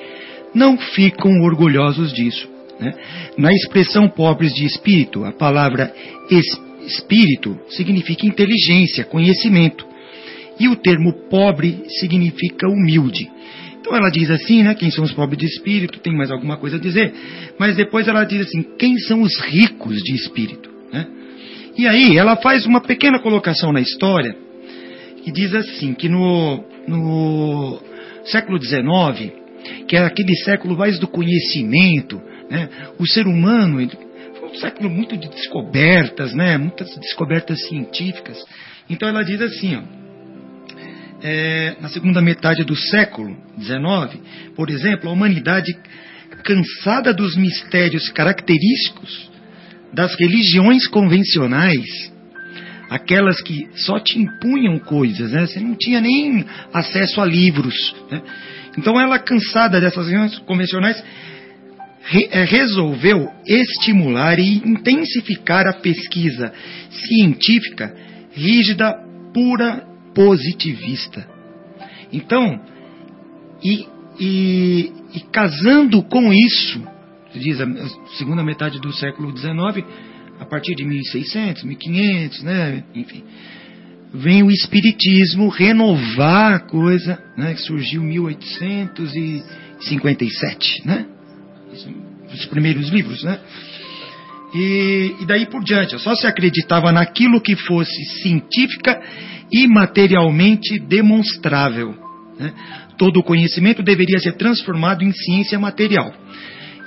não ficam orgulhosos disso. Né? Na expressão pobres de espírito, a palavra es- espírito significa inteligência, conhecimento. E o termo pobre significa humilde. Então ela diz assim, né? Quem são os pobres de espírito? Tem mais alguma coisa a dizer? Mas depois ela diz assim: quem são os ricos de espírito? Né? E aí ela faz uma pequena colocação na história que diz assim que no, no século XIX, que é aquele século mais do conhecimento, né? O ser humano ele, foi um século muito de descobertas, né? Muitas descobertas científicas. Então ela diz assim, ó é, na segunda metade do século XIX, por exemplo, a humanidade, cansada dos mistérios característicos das religiões convencionais, aquelas que só te impunham coisas, né? você não tinha nem acesso a livros. né? Então, ela, cansada dessas religiões convencionais, re- eh, resolveu estimular e intensificar a pesquisa científica rígida, pura, positivista. Então, e, e- e casando com isso, diz a segunda metade do século XIX, a partir de 1600, 1500, né, enfim, vem o espiritismo renovar a coisa, né, que surgiu em 1857, né? Os primeiros livros, né? E, e daí por diante, só se acreditava naquilo que fosse científica e materialmente demonstrável. né? Todo o conhecimento deveria ser transformado em ciência material.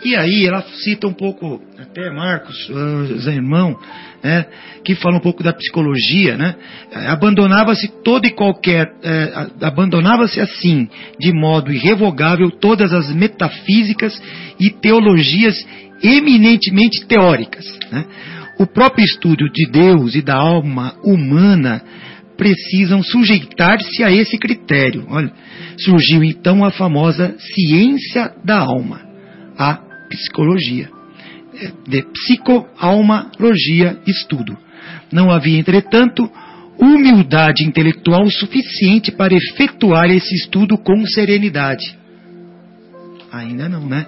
E aí ela cita um pouco, até Marcos, uh, Zé Irmão, né, que fala um pouco da psicologia, né? Abandonava-se toda e qualquer, a- abandonava-se assim, de modo irrevogável, todas as metafísicas e teologias eminentemente teóricas. né? O próprio estudo de Deus e da alma humana precisam sujeitar-se a esse critério. Olha, surgiu então a famosa ciência da alma, a psicologia. De psicoalmalogia estudo. Não havia, entretanto, humildade intelectual suficiente para efetuar esse estudo com serenidade. Ainda não, né?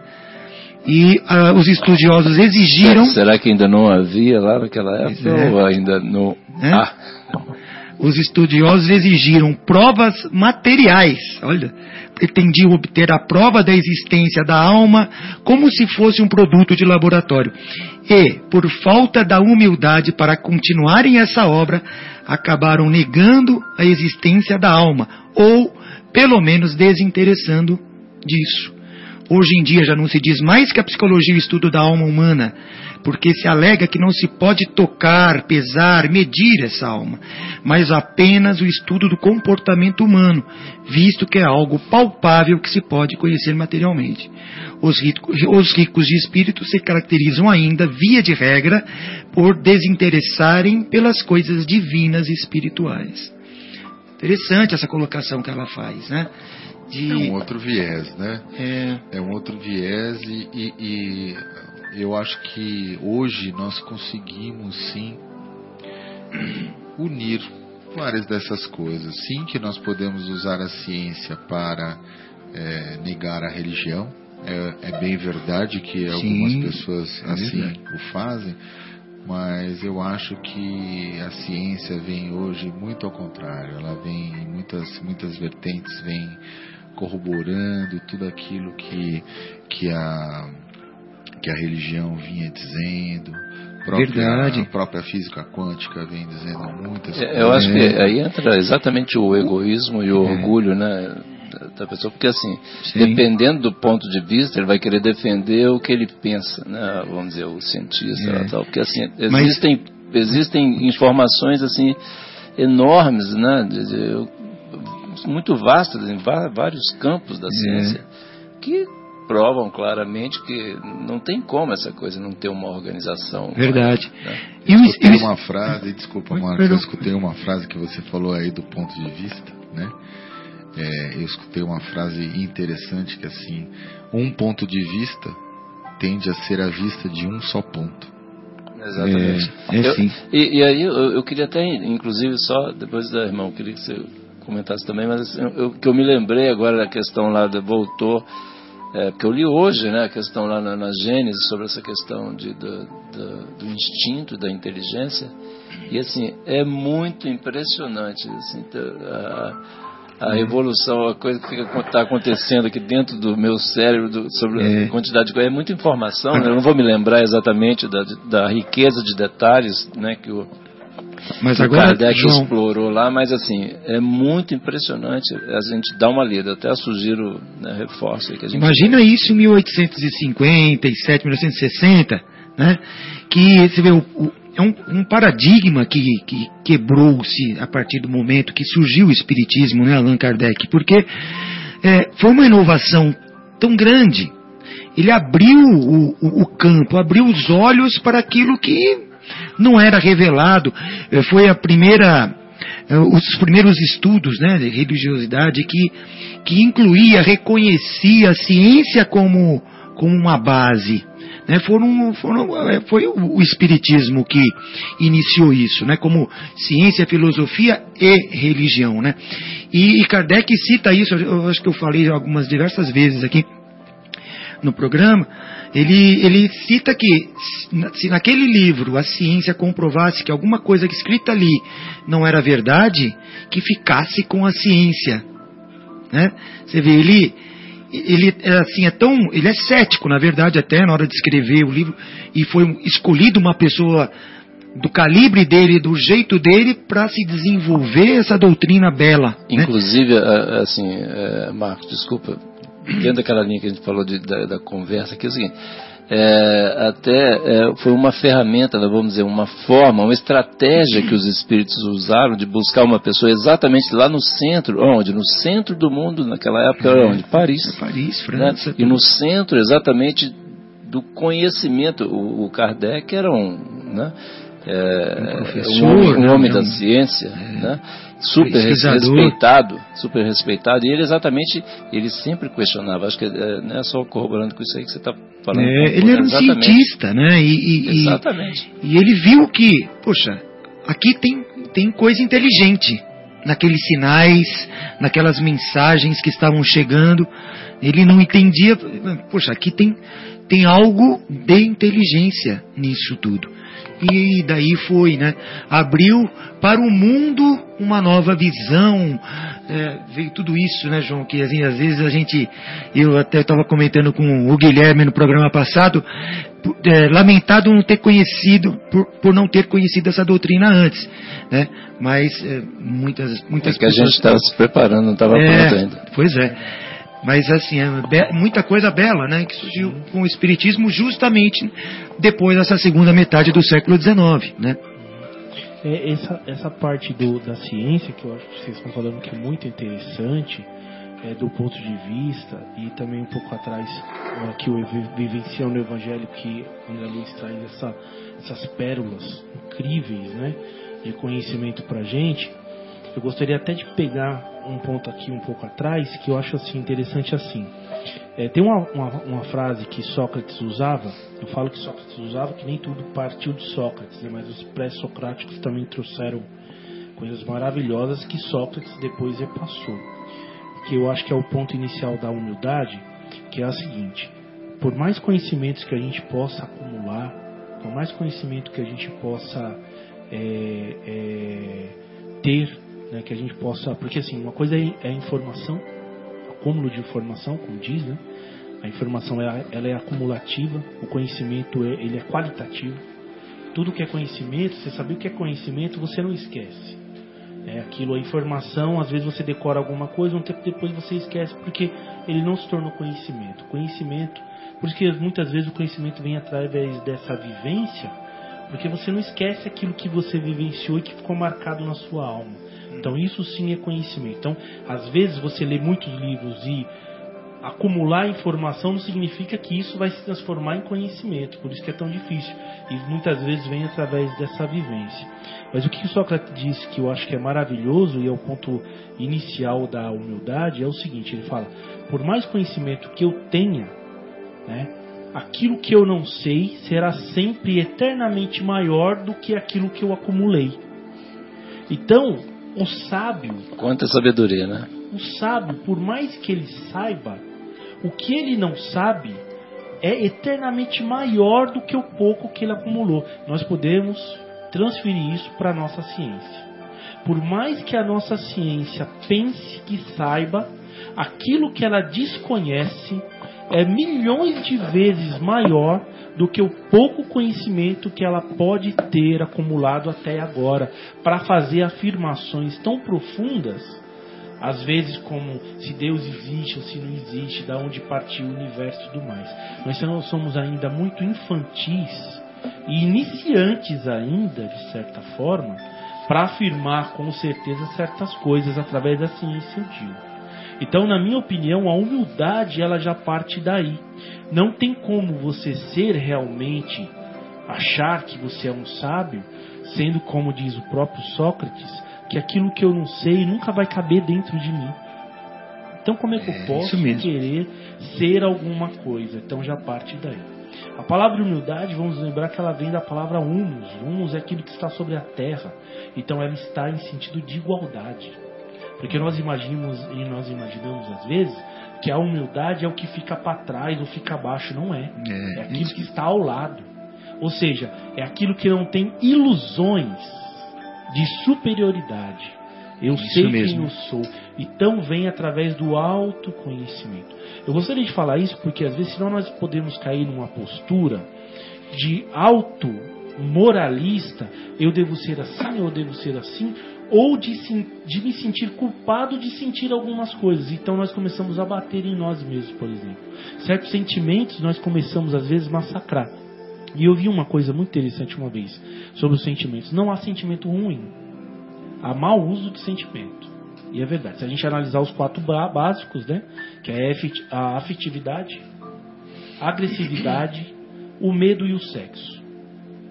E ah, os estudiosos exigiram. Será que ainda não havia lá naquela época? É. Ou ainda não. É. Ah, Os estudiosos exigiram provas materiais, olha, pretendiam obter a prova da existência da alma como se fosse um produto de laboratório. E, por falta da humildade para continuarem essa obra, acabaram negando a existência da alma, ou, pelo menos, desinteressando disso. Hoje em dia já não se diz mais que a psicologia é o estudo da alma humana, porque se alega que não se pode tocar, pesar, medir essa alma, mas apenas o estudo do comportamento humano, visto que é algo palpável que se pode conhecer materialmente. Os ricos, os ricos de espírito se caracterizam ainda, via de regra, por desinteressarem pelas coisas divinas e espirituais. Interessante essa colocação que ela faz, né? De, É um outro viés, né? é, É um outro viés e, e- e eu acho que hoje nós conseguimos sim unir várias dessas coisas. Sim que nós podemos usar a ciência para é, negar a religião. É, é bem verdade que algumas Sim, pessoas é assim verdade. o fazem, mas eu acho que a ciência vem hoje muito ao contrário. Ela vem em muitas, muitas vertentes, vem corroborando tudo aquilo que, que, a, que a religião vinha dizendo. A própria- Verdade. A própria física quântica vem dizendo muitas é, eu acho que coisas. aí entra exatamente o egoísmo e o orgulho, né? da pessoa, porque assim, Sim. dependendo do ponto de vista, ele vai querer defender o que ele pensa, né? Vamos dizer, o cientista, é. tal, porque assim, existem, Mas... existem informações assim enormes, né? Muito vastas em vários campos da é. ciência, é. que provam claramente que não tem como essa coisa não ter uma organização. Verdade. Né? Eu escutei uma frase, desculpa, Marcos, eu escutei uma frase que você falou aí do ponto de vista, né? É, eu escutei uma frase interessante que assim, um ponto de vista tende a ser a vista de um só ponto. Exatamente. É, é eu, e, e, aí eu, eu, queria até, inclusive, só depois da irmão, queria que você comentasse também, mas assim, eu, que eu me lembrei agora da questão lá, de, voltou é, porque eu li hoje né, a questão lá na, na Gênesis sobre essa questão de, do, do, do, instinto, da inteligência. E assim, é muito impressionante assim, a, a evolução, a coisa que está acontecendo aqui dentro do meu cérebro do, sobre é. a quantidade de coisa. É muita informação, né? eu não vou me lembrar exatamente da, da riqueza de detalhes né, que o mas o agora, Kardec João... explorou lá, mas assim, é muito impressionante. A gente dá uma lida, até sugiro, né, reforço. Que a gente Imagina isso em 1857, 1960, né? Que você vê, o, o, é um, um, paradigma que, que quebrou-se a partir do momento que surgiu o Espiritismo, né, Allan Kardec, porque é, foi uma inovação tão grande. Ele abriu o, o, o campo, abriu os olhos para aquilo que não era revelado. Eh, foi a primeira, eh, os primeiros estudos né, de religiosidade que, que incluía, reconhecia a ciência como, como uma base. Né, foram, foram, eh, foi o Espiritismo que iniciou isso, né, como ciência, filosofia e religião. Né. E, e Kardec cita isso, eu acho que eu falei algumas diversas vezes aqui no programa, ele, ele cita que se naquele livro a ciência comprovasse que alguma coisa escrita ali não era verdade, que ficasse com a ciência. Né? Você vê, ele, ele é assim, é tão, ele é cético, na verdade, até na hora de escrever o livro, e foi escolhido uma pessoa do calibre dele, do jeito dele, para se desenvolver essa doutrina bela. Né? Inclusive, né? assim, é, Marcos, desculpa, dentro daquela linha que a gente falou de, da, da, conversa aqui, é o seguinte, é, até é, foi uma ferramenta, né, vamos dizer, uma forma, uma estratégia que os espíritos usaram de buscar uma pessoa exatamente lá no centro, onde? No centro do mundo, naquela época, era onde? Paris. É Paris, França. Né? E no centro exatamente do conhecimento. O, o Kardec era um, né? É, um, professor, um, um né? homem da ciência, é. né? super respeitado, super respeitado, e ele exatamente, ele sempre questionava, acho que é, não é só corroborando com isso aí que você está falando. É, ele era um exatamente. cientista, né? E, e, exatamente. E, e, ele viu que, poxa, aqui tem, tem coisa inteligente naqueles sinais, naquelas mensagens que estavam chegando. Ele não entendia, poxa, aqui tem, tem algo de inteligência nisso tudo. E daí foi, né? Abriu para o mundo uma nova visão. É, veio tudo isso, né, João? Que assim, às vezes a gente, eu até estava comentando com o Guilherme no programa passado, é, lamentado não ter conhecido, por, por não ter conhecido essa doutrina antes, né? Mas é, muitas, muitas é que a gente estava se preparando, não estava é, pronto ainda. Pois é. Mas assim, é muita coisa bela, né, que surgiu com o espiritismo justamente depois dessa segunda metade do século XIX, né? É, essa, essa parte do, da ciência que eu acho que vocês estão falando que é muito interessante, é, do ponto de vista e também um pouco atrás que o vivencial no Evangelho que André Luiz traz essa, essas pérolas incríveis, né, de conhecimento para gente. Eu gostaria até de pegar um ponto aqui um pouco atrás que eu acho assim interessante assim. É, tem uma, uma, uma, frase que Sócrates usava, eu falo que Sócrates usava que nem tudo partiu de Sócrates, né, mas os pré-socráticos também trouxeram coisas maravilhosas que Sócrates depois repassou. Que eu acho que é o ponto inicial da humildade, que é a seguinte: por mais conhecimentos que a gente possa acumular, por mais conhecimento que a gente possa é, é, ter né, que a gente possa, porque assim, uma coisa é, é informação, acúmulo de informação, como diz, né? A informação ela, ela é acumulativa, o conhecimento é, ele é qualitativo. Tudo que é conhecimento, você saber o que é conhecimento, você não esquece. É aquilo, a informação, às vezes você decora alguma coisa, um tempo depois você esquece, porque ele não se tornou conhecimento. Conhecimento, por isso que muitas vezes o conhecimento vem através dessa vivência, porque você não esquece aquilo que você vivenciou e que ficou marcado na sua alma. Então isso sim é conhecimento. Então, às vezes você lê muitos livros e acumular informação não significa que isso vai se transformar em conhecimento, por isso que é tão difícil. E muitas vezes vem através dessa vivência. Mas o que Sócrates disse que eu acho que é maravilhoso e é o ponto inicial da humildade é o seguinte: ele fala, por mais conhecimento que eu tenha, né, aquilo que eu não sei será sempre eternamente maior do que aquilo que eu acumulei. Então, o sábio. Quanta sabedoria, né? O sábio, por mais que ele saiba, o que ele não sabe é eternamente maior do que o pouco que ele acumulou. Nós podemos transferir isso para a nossa ciência. Por mais que a nossa ciência pense que saiba, aquilo que ela desconhece é milhões de vezes maior do que o pouco conhecimento que ela pode ter acumulado até agora para fazer afirmações tão profundas às vezes como se Deus existe ou se não existe, da onde partiu o universo e tudo mais. Nós somos ainda muito infantis e iniciantes ainda, de certa forma, para afirmar com certeza certas coisas através da ciência antiga. Então, na minha opinião, a humildade ela já parte daí. Não tem como você ser realmente achar que você é um sábio, sendo como diz o próprio Sócrates, que aquilo que eu não sei nunca vai caber dentro de mim. Então como é que é, eu posso querer ser alguma coisa? Então já parte daí. A palavra humildade, vamos lembrar que ela vem da palavra humus. Humus é aquilo que está sobre a terra. Então ela está em sentido de igualdade. Porque nós imaginamos e nós imaginamos às vezes que a humildade é o que fica para trás ou fica abaixo, não é. É, é aquilo que está ao lado. Ou seja, é aquilo que não tem ilusões de superioridade. Eu Isso sei mesmo. quem eu sou. Então vem através do autoconhecimento. Eu gostaria de falar isso porque às vezes senão nós podemos cair numa postura de auto moralista, eu devo ser assim, eu devo ser assim, ou de, de me sentir culpado de sentir algumas coisas. Então nós começamos a bater em nós mesmos, por exemplo. Certos sentimentos nós começamos às vezes massacrar. E eu vi uma coisa muito interessante uma vez sobre os sentimentos. Não há sentimento ruim. Há mau uso de sentimento. E é verdade. Se a gente analisar os quatro básicos, né? Que é a afetividade, a agressividade, o medo e o sexo.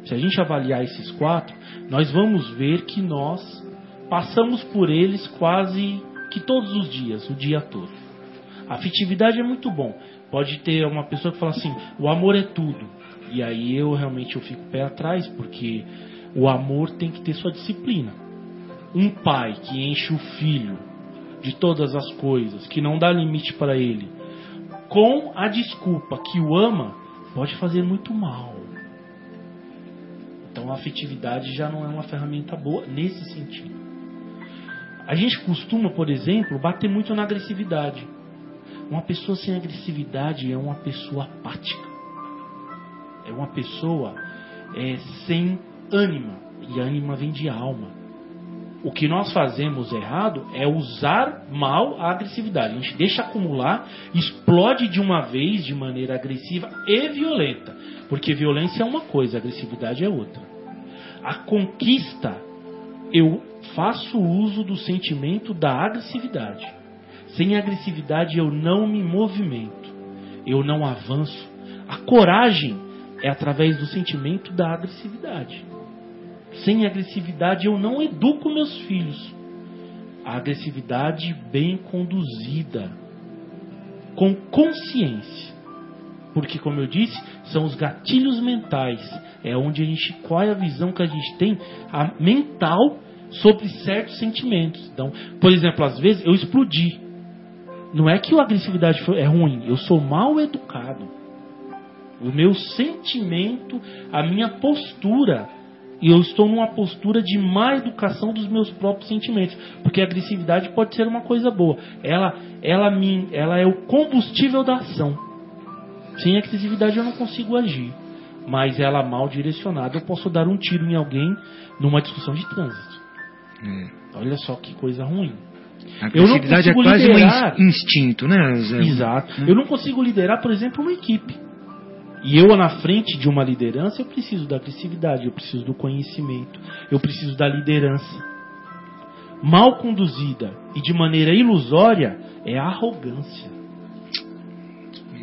Se a gente avaliar esses quatro, nós vamos ver que nós passamos por eles quase que todos os dias, o dia todo. A afetividade é muito bom. Pode ter uma pessoa que fala assim: o amor é tudo. E aí eu realmente eu fico pé atrás, porque o amor tem que ter sua disciplina. Um pai que enche o filho de todas as coisas, que não dá limite para ele, com a desculpa que o ama, pode fazer muito mal. Então a afetividade já não é uma ferramenta boa nesse sentido. A gente costuma, por exemplo, bater muito na agressividade. Uma pessoa sem agressividade é uma pessoa apática é uma pessoa é, sem ânima. E ânima vem de alma. O que nós fazemos errado é usar mal a agressividade. A gente deixa acumular, explode de uma vez de maneira agressiva e violenta. Porque violência é uma coisa, agressividade é outra. A conquista, eu faço uso do sentimento da agressividade. Sem agressividade eu não me movimento, eu não avanço. A coragem é através do sentimento da agressividade. Sem agressividade eu não educo meus filhos. A agressividade bem conduzida, com consciência. Porque, como eu disse, são os gatilhos mentais. É onde a gente, qual é a visão que a gente tem a mental sobre certos sentimentos. Então, por exemplo, às vezes eu explodi. Não é que a agressividade é ruim, eu sou mal educado o meu sentimento, a minha postura. E eu estou numa postura de má educação dos meus próprios sentimentos. Porque a agressividade pode ser uma coisa boa. Ela, ela, me, ela é o combustível da ação. Sem agressividade eu não consigo agir. Mas ela mal direcionada, eu posso dar um tiro em alguém numa discussão de trânsito. É. Olha só que coisa ruim. A agressividade é quase liderar... um instinto, né, Zé? Exato. Hum. Eu não consigo liderar, por exemplo, uma equipe. E eu, na frente de uma liderança, eu preciso da agressividade, eu preciso do conhecimento, eu preciso da liderança. Mal conduzida e de maneira ilusória é a arrogância.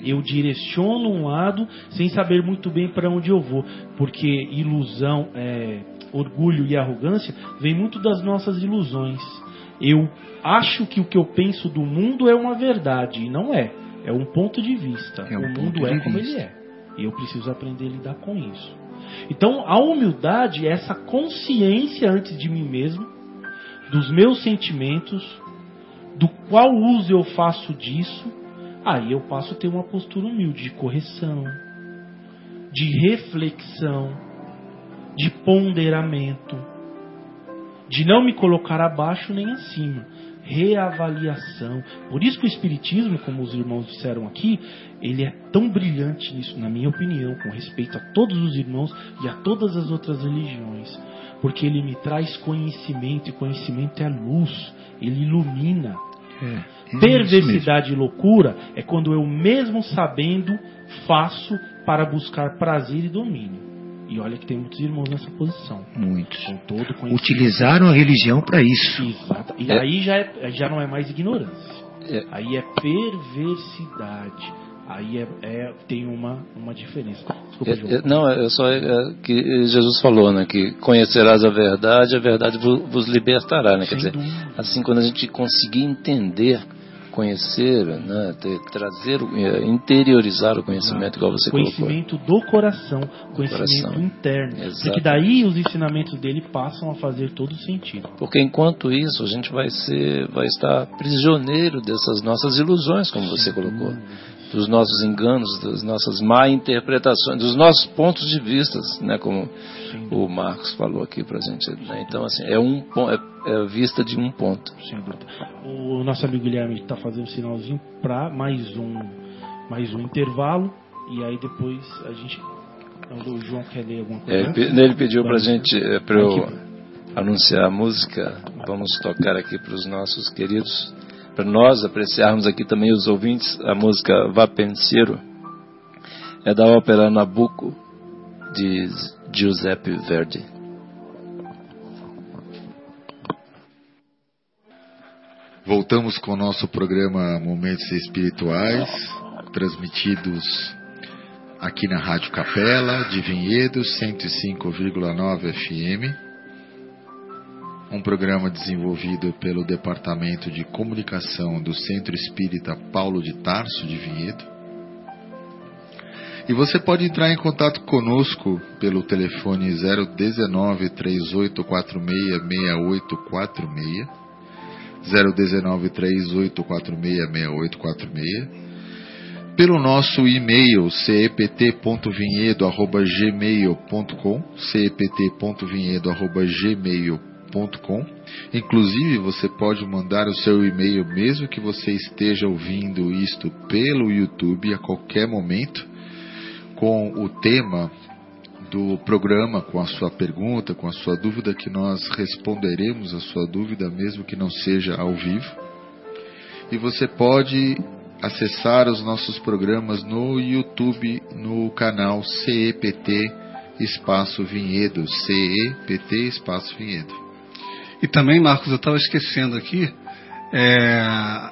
Eu direciono um lado sem saber muito bem para onde eu vou, porque ilusão, é, orgulho e arrogância vem muito das nossas ilusões. Eu acho que o que eu penso do mundo é uma verdade e não é. É um ponto de vista. É um o mundo é como vista. ele é. E eu preciso aprender a lidar com isso. Então, a humildade é essa consciência antes de mim mesmo, dos meus sentimentos, do qual uso eu faço disso. Aí eu passo a ter uma postura humilde de correção, de reflexão, de ponderamento, de não me colocar abaixo nem acima reavaliação. Por isso que o Espiritismo, como os irmãos disseram aqui, ele é tão brilhante nisso, na minha opinião, com respeito a todos os irmãos e a todas as outras religiões. Porque ele me traz conhecimento, e conhecimento é luz, ele ilumina. É, Perversidade e loucura é quando eu, mesmo sabendo, faço para buscar prazer e domínio. E olha que tem muitos irmãos nessa posição. Muitos. Utilizaram a religião para isso. Exato. E é. aí já, é, já não é mais ignorância. É. Aí é perversidade. Aí é, é, tem uma, uma diferença. Desculpa, é, é não, é só que Jesus falou, né? Que conhecerás a verdade, a verdade vos libertará, né? Quer dizer, assim quando a gente conseguir entender conhecer, né, ter, trazer, é, interiorizar o conhecimento, igual você conhecimento colocou. do coração, conhecimento coração. interno. Exatamente. Porque daí os ensinamentos dele passam a fazer todo sentido. Porque enquanto isso, a gente vai ser, vai estar prisioneiro dessas nossas ilusões, como você colocou dos nossos enganos, das nossas má interpretações, dos nossos pontos de vista, né, como Sim. o Marcos falou aqui para a gente. Né? Então, assim, é, um, é, é vista de um ponto. Sem dúvida. O nosso amigo Guilherme está fazendo sinalzinho para mais um, mais um intervalo e aí depois a gente. O João quer ler alguma coisa? É, ele pediu para a gente, é, para eu anunciar a música. Vamos tocar aqui para os nossos queridos para nós apreciarmos aqui também os ouvintes, a música Vá Penseiro é da ópera Nabucco de Giuseppe Verdi. Voltamos com o nosso programa Momentos Espirituais, transmitidos aqui na Rádio Capela de Vinhedo 105,9 FM um programa desenvolvido pelo Departamento de Comunicação do Centro Espírita Paulo de Tarso de Vinhedo. E você pode entrar em contato conosco pelo telefone 019 3846 6846, 019 3846 6846, pelo nosso e-mail cept.vinhedo@gmail.com, cept.vinhedo@gmail.com Inclusive, você pode mandar o seu e-mail, mesmo que você esteja ouvindo isto pelo YouTube a qualquer momento, com o tema do programa, com a sua pergunta, com a sua dúvida, que nós responderemos a sua dúvida, mesmo que não seja ao vivo. E você pode acessar os nossos programas no YouTube, no canal CEPT Espaço Vinhedo, CEPT Espaço Vinhedo. E também, Marcos, eu estava esquecendo aqui, é,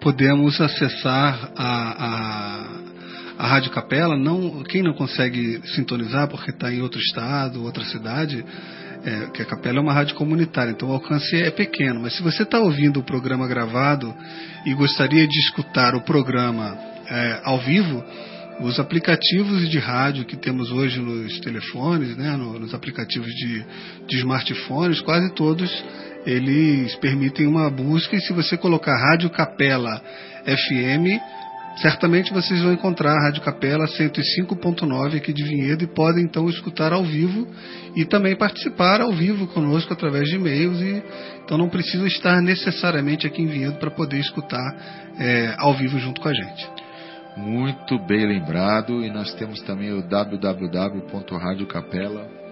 podemos acessar a, a, a Rádio Capela. Não, quem não consegue sintonizar porque está em outro estado, outra cidade, é, que a Capela é uma rádio comunitária, então o alcance é pequeno. Mas se você está ouvindo o programa gravado e gostaria de escutar o programa é, ao vivo, os aplicativos de rádio que temos hoje nos telefones, né, nos aplicativos de, de smartphones, quase todos eles permitem uma busca e se você colocar Rádio Capela FM, certamente vocês vão encontrar a Rádio Capela 105.9 aqui de Vinhedo e podem então escutar ao vivo e também participar ao vivo conosco através de e-mails e então não precisa estar necessariamente aqui em Vinhedo para poder escutar é, ao vivo junto com a gente. Muito bem lembrado. E nós temos também o www.radiocapela.com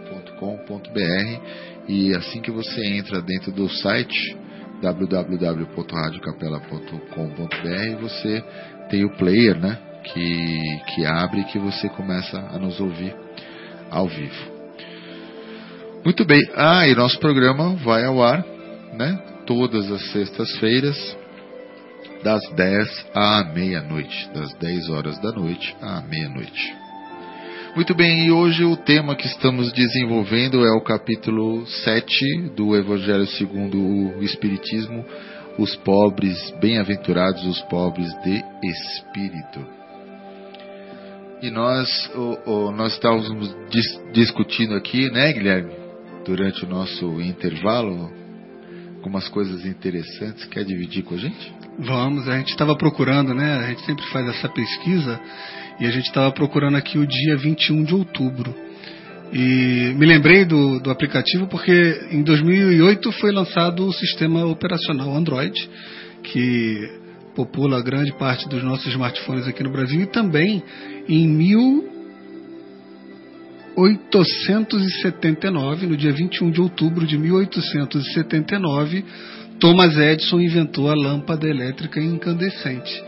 e assim que você entra dentro do site www.radiocapela.com.br você tem o player, né? Que, que abre e que você começa a nos ouvir ao vivo. Muito bem. Ah, e nosso programa vai ao ar, né? Todas as sextas-feiras, das 10 à meia-noite. Das 10 horas da noite à meia-noite. Muito bem, e hoje o tema que estamos desenvolvendo é o capítulo 7 do Evangelho segundo o Espiritismo, os pobres, bem-aventurados os pobres de espírito. E nós, o, o, nós estávamos dis, discutindo aqui, né, Guilherme, durante o nosso intervalo, algumas coisas interessantes. Quer dividir com a gente? Vamos, a gente estava procurando, né? A gente sempre faz essa pesquisa e a gente estava procurando aqui o dia 21 de outubro. E me lembrei do, do aplicativo porque em 2008 foi lançado o sistema operacional Android, que popula grande parte dos nossos smartphones aqui no Brasil, e também em 1879, no dia 21 de outubro de 1879, Thomas Edison inventou a lâmpada elétrica incandescente.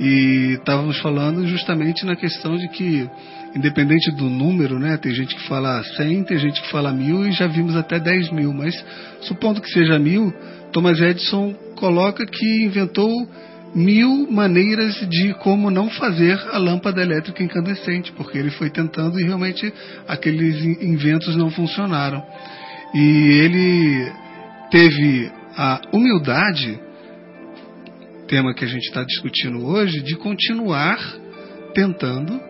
E estávamos falando justamente na questão de que, independente do número, né, tem gente que fala 100, tem gente que fala mil e já vimos até 10 mil, mas supondo que seja mil, Thomas Edison coloca que inventou mil maneiras de como não fazer a lâmpada elétrica incandescente, porque ele foi tentando e realmente aqueles inventos não funcionaram. E ele teve a humildade tema que a gente está discutindo hoje, de continuar tentando,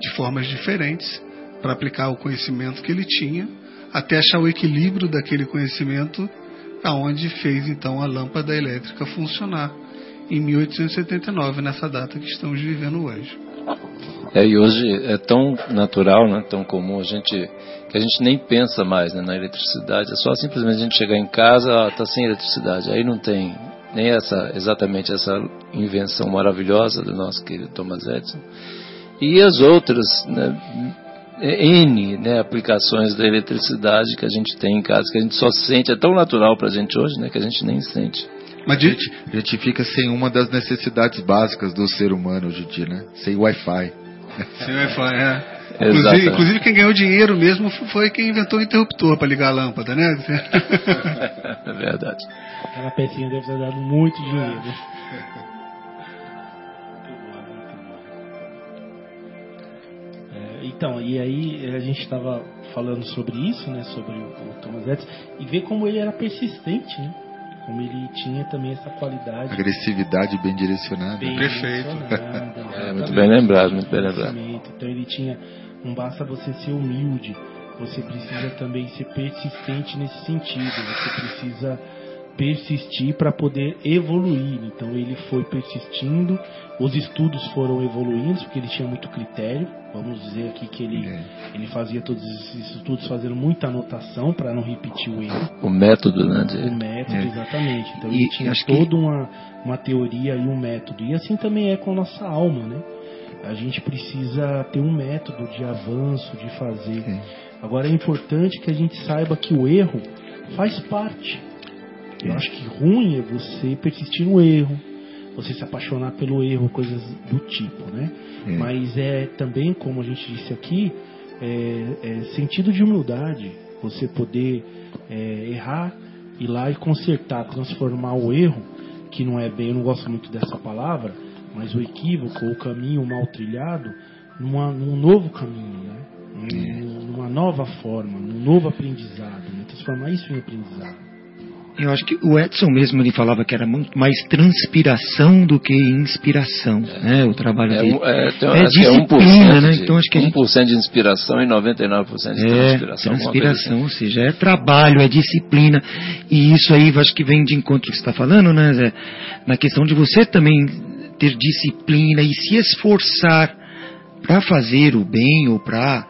de formas diferentes, para aplicar o conhecimento que ele tinha, até achar o equilíbrio daquele conhecimento, aonde fez então a lâmpada elétrica funcionar em 1879, nessa data que estamos vivendo hoje. É, e hoje é tão natural, né, tão comum a gente que a gente nem pensa mais né, na eletricidade. É só simplesmente a gente chegar em casa, está sem eletricidade, aí não tem nem essa exatamente essa invenção maravilhosa do nosso querido Thomas Edison e as outras né, N né, aplicações da eletricidade que a gente tem em casa, que a gente só sente, é tão natural para a gente hoje, né, que a gente nem sente. Mas a gente, a gente fica sem uma das necessidades básicas do ser humano hoje em dia, né? Sem Wi-Fi. Sem Wi-Fi, é. (laughs) Inclusive, inclusive, quem ganhou dinheiro mesmo foi quem inventou o interruptor para ligar a lâmpada, né? (laughs) é verdade. Aquela pecinha deve ter dado muito dinheiro. É, então, e aí a gente estava falando sobre isso, né, sobre o, o Thomas Edison, e ver como ele era persistente, né? Como ele tinha também essa qualidade. Agressividade bem direcionada. Bem Perfeito. Direcionada, é, muito bem lembrado, muito bem lembrado. Então ele tinha, não basta você ser humilde, você precisa também ser persistente nesse sentido. Você precisa persistir para poder evoluir. Então ele foi persistindo, os estudos foram evoluindo, porque ele tinha muito critério. Vamos dizer aqui que ele, é. ele fazia todos esses estudos fazendo muita anotação para não repetir o erro. O método, né? De... O método, é. exatamente. Então e ele tinha toda que... uma, uma teoria e um método. E assim também é com a nossa alma, né? A gente precisa ter um método de avanço, de fazer. É. Agora é importante que a gente saiba que o erro faz parte eu acho que ruim é você persistir no erro, você se apaixonar pelo erro, coisas do tipo, né? É. Mas é também, como a gente disse aqui, é, é sentido de humildade, você poder é, errar, ir lá e consertar, transformar o erro, que não é bem, eu não gosto muito dessa palavra, mas o equívoco, o caminho mal trilhado, numa, num novo caminho, né? Numa nova forma, num novo aprendizado, né? transformar isso em aprendizado. Eu acho que o Edson mesmo ele falava que era muito mais transpiração do que inspiração, né? O trabalho é, dele. É, então, é disciplina, né? Então acho que a gente... 1% de inspiração e 99% de é, transpiração. Transpiração, ou seja, é trabalho, é disciplina. E isso aí acho que vem de encontro que você está falando, né, Zé? Na questão de você também ter disciplina e se esforçar para fazer o bem ou para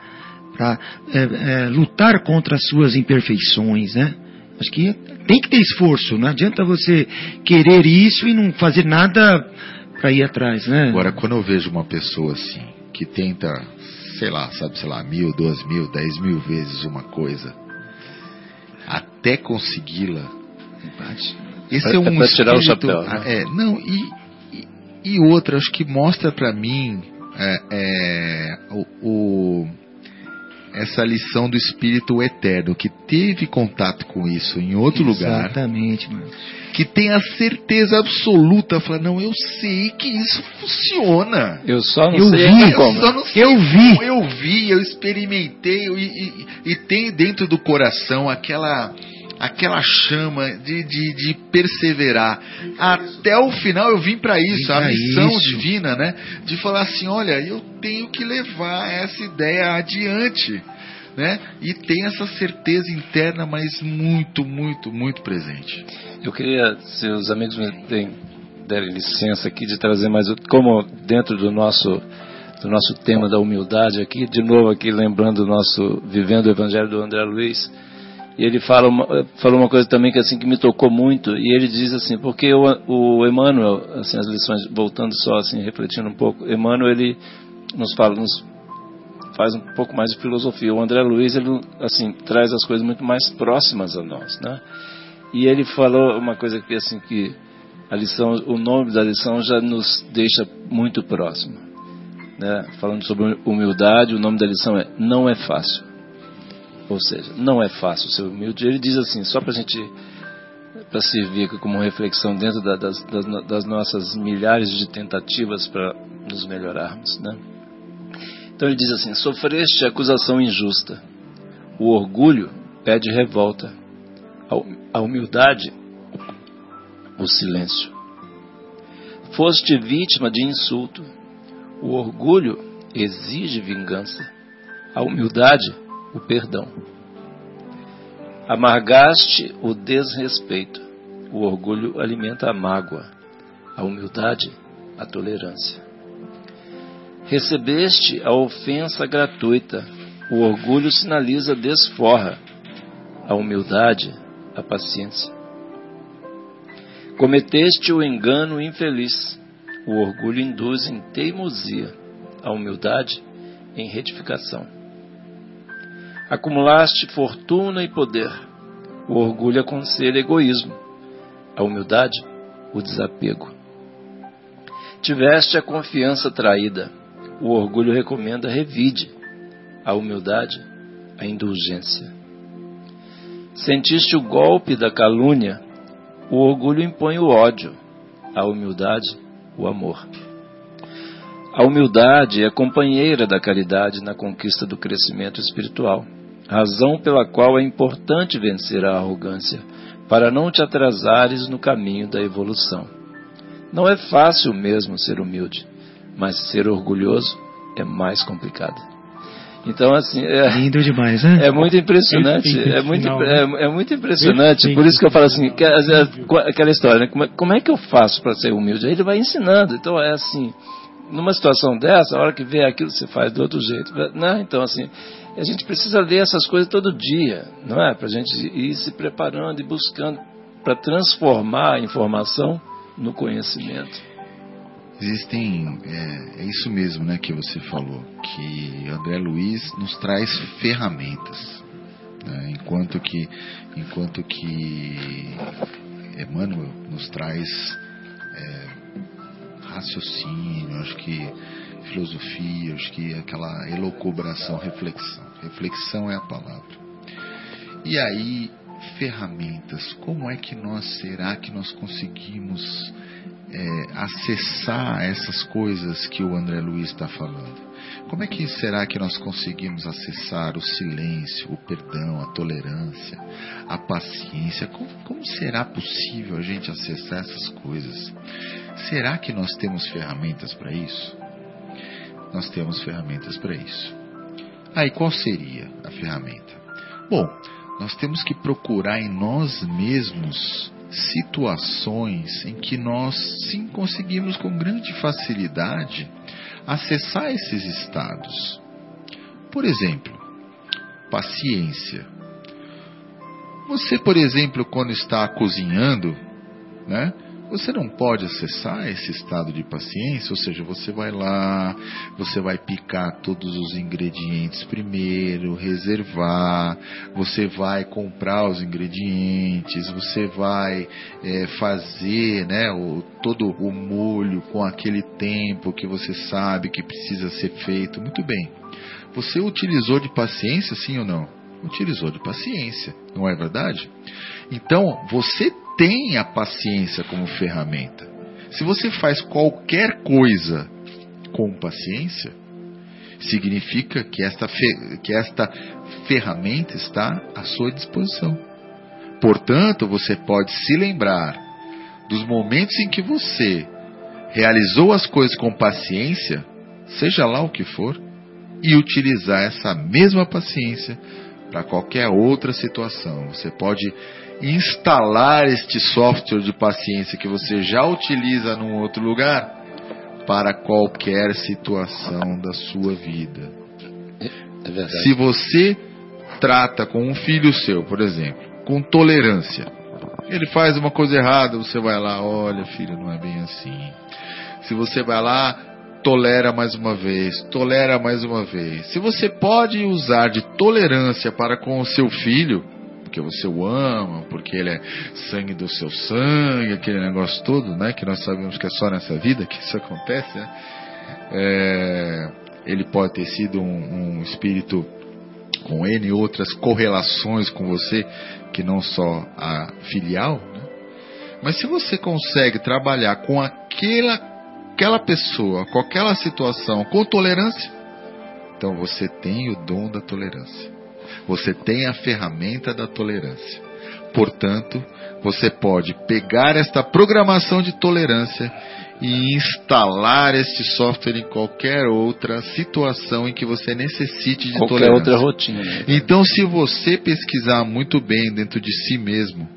para é, é, lutar contra as suas imperfeições, né? Acho que tem que ter esforço, não adianta você querer isso e não fazer nada para ir atrás, né? Agora, quando eu vejo uma pessoa assim, que tenta sei lá, sabe, sei lá, mil, duas mil, dez mil vezes uma coisa, até consegui-la. Esse é, É um pra tirar o chapéu, né? É, não, e, e, e outra, acho que mostra pra mim é, é, o, o- essa lição do espírito eterno, que teve contato com isso em outro lugar, Exatamente, mano. que tem a certeza absoluta, fala, não, eu sei que isso funciona. Eu só não Eu sei vi, Eu como. só não sei Eu vi. como, Eu vi, eu experimentei e, e- e tem dentro do coração aquela aquela chama de, de, de perseverar até o final. Eu vim para isso, a pra missão isso. divina, né? De falar assim, olha, eu tenho que levar essa ideia adiante. Né? E tem essa certeza interna, mas muito, muito, muito presente. Eu queria, se os amigos me deem, derem licença aqui, de trazer mais, como dentro do nosso, do nosso tema da humildade aqui, de novo aqui lembrando o nosso Vivendo o Evangelho do André Luiz, e ele fala uma, falou uma coisa também que assim que me tocou muito, e ele diz assim, porque o, o Emmanuel, assim, as lições, voltando só assim, refletindo um pouco, Emmanuel ele nos fala, nos faz um pouco mais de filosofia. O André Luiz, ele assim, traz as coisas muito mais próximas a nós, né? E ele falou uma coisa que assim que a lição, o nome da lição já nos deixa muito próximo, né? Falando sobre humildade, o nome da lição é não é fácil. Ou seja, não é fácil ser humilde. Ele diz assim, só para a gente para servir como reflexão dentro da- das, das, das nossas milhares de tentativas para nos melhorarmos, né? Então ele diz assim: sofreste acusação injusta, o orgulho pede revolta, a humildade, o silêncio. Foste vítima de insulto, o orgulho exige vingança, a humildade, o perdão. Amargaste o desrespeito, o orgulho alimenta a mágoa, a humildade, a tolerância. Recebeste a ofensa gratuita, o orgulho sinaliza desforra, a humildade, a paciência. Cometeste o engano infeliz, o orgulho induz em teimosia, a humildade em retificação. Acumulaste fortuna e poder, o orgulho aconselha egoísmo, a humildade, o desapego. Tiveste a confiança traída, o orgulho recomenda revide, a humildade, a indulgência. Sentiste o golpe da calúnia, o orgulho impõe o ódio, a humildade, o amor. A humildade é companheira da caridade na conquista do crescimento espiritual, razão pela qual é importante vencer a arrogância, para não te atrasares no caminho da evolução. Não é fácil mesmo ser humilde, mas ser orgulhoso é mais complicado. Então, assim, é, (laughs) Lindo demais, né? é muito impressionante, é muito, final, né? é, é muito impressionante. Por isso que eu falo assim, que, aquela história, né? como, é, como é que eu faço para ser humilde? Aí ele vai ensinando. Então é assim, numa situação dessa, a hora que vê aquilo, você faz do outro jeito. Né? Então, assim, a gente precisa ler essas coisas todo dia, não é? Para a gente ir se preparando e buscando para transformar a informação no conhecimento. Existem, é, é isso mesmo né, que você falou, que André Luiz nos traz ferramentas, né, enquanto que enquanto que Emmanuel nos traz é, raciocínio, acho que filosofia, acho que aquela elocubração, reflexão. Reflexão é a palavra. E aí, ferramentas, como é que nós, será que nós conseguimos é, acessar essas coisas que o André Luiz está falando? Como é que será que nós conseguimos acessar o silêncio, o perdão, a tolerância, a paciência? Como, como será possível a gente acessar essas coisas? Será que nós temos ferramentas para isso? Nós temos ferramentas para isso. Aí, qual seria a ferramenta? Bom, nós temos que procurar em nós mesmos situações em que nós sim conseguimos com grande facilidade acessar esses estados. Por exemplo, paciência. Você, por exemplo, quando está cozinhando, né? Você não pode acessar esse estado de paciência, ou seja, você vai lá, você vai picar todos os ingredientes primeiro, reservar, você vai comprar os ingredientes, você vai é, fazer né, o, todo o molho com aquele tempo que você sabe que precisa ser feito. Muito bem. Você utilizou de paciência, sim ou não? Utilizou de paciência, não é verdade? Então, você tem a paciência como ferramenta. Se você faz qualquer coisa com paciência, significa que esta, que esta ferramenta está à sua disposição. Portanto, você pode se lembrar dos momentos em que você realizou as coisas com paciência, seja lá o que for, e utilizar essa mesma paciência para qualquer outra situação. Você pode instalar este software de paciência que você já utiliza num outro lugar para qualquer situação da sua vida. É Se você trata com um filho seu, por exemplo, com tolerância, ele faz uma coisa errada, você vai lá, olha, filho, não é bem assim. Se você vai lá, tolera mais uma vez, tolera mais uma vez. Se você pode usar de tolerância para com o seu filho, porque você o ama, porque ele é sangue do seu sangue, aquele negócio todo, né? Que nós sabemos que é só nessa vida que isso acontece, né? É, ele pode ter sido um, um espírito com N outras correlações com você, que não só a filial, né? Mas se você consegue trabalhar com aquela, aquela pessoa, com aquela situação, com tolerância, então você tem o dom da tolerância. Você tem a ferramenta da tolerância. Portanto, você pode pegar esta programação de tolerância e instalar este software em qualquer outra situação em que você necessite de Qualquer tolerância. outra rotina. né? Então, se você pesquisar muito bem dentro de si mesmo,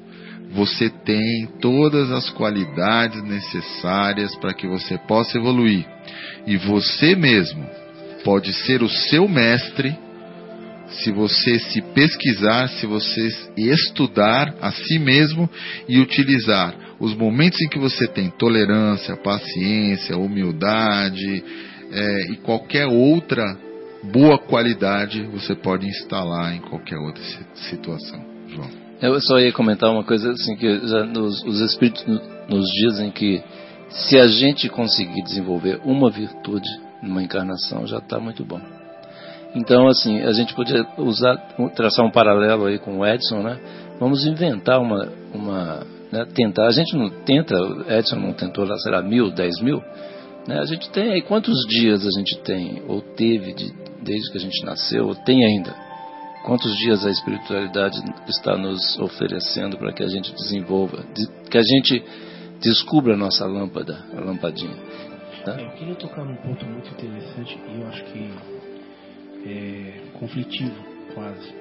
você tem todas as qualidades necessárias para que você possa evoluir. E você mesmo pode ser o seu mestre se você se pesquisar, se você estudar a si mesmo e utilizar os momentos em que você tem tolerância, paciência, humildade é, e qualquer outra boa qualidade, você pode instalar em qualquer outra si- situação. João. Eu só ia comentar uma coisa assim que nos, os espíritos no- nos dizem que se a gente conseguir desenvolver uma virtude numa encarnação já está muito bom. Então assim a gente podia usar traçar um paralelo aí com o Edson, né? Vamos inventar uma uma né, tentar a gente não tenta o Edson não tentou lá será mil dez mil né? A gente tem aí quantos dias a gente tem ou teve de, desde que a gente nasceu ou tem ainda Quantos dias a espiritualidade está nos oferecendo para que a gente desenvolva, de- que a gente descubra a nossa lâmpada, a lampadinha? Tá? Eu queria tocar num ponto muito interessante e eu acho que é conflitivo, quase.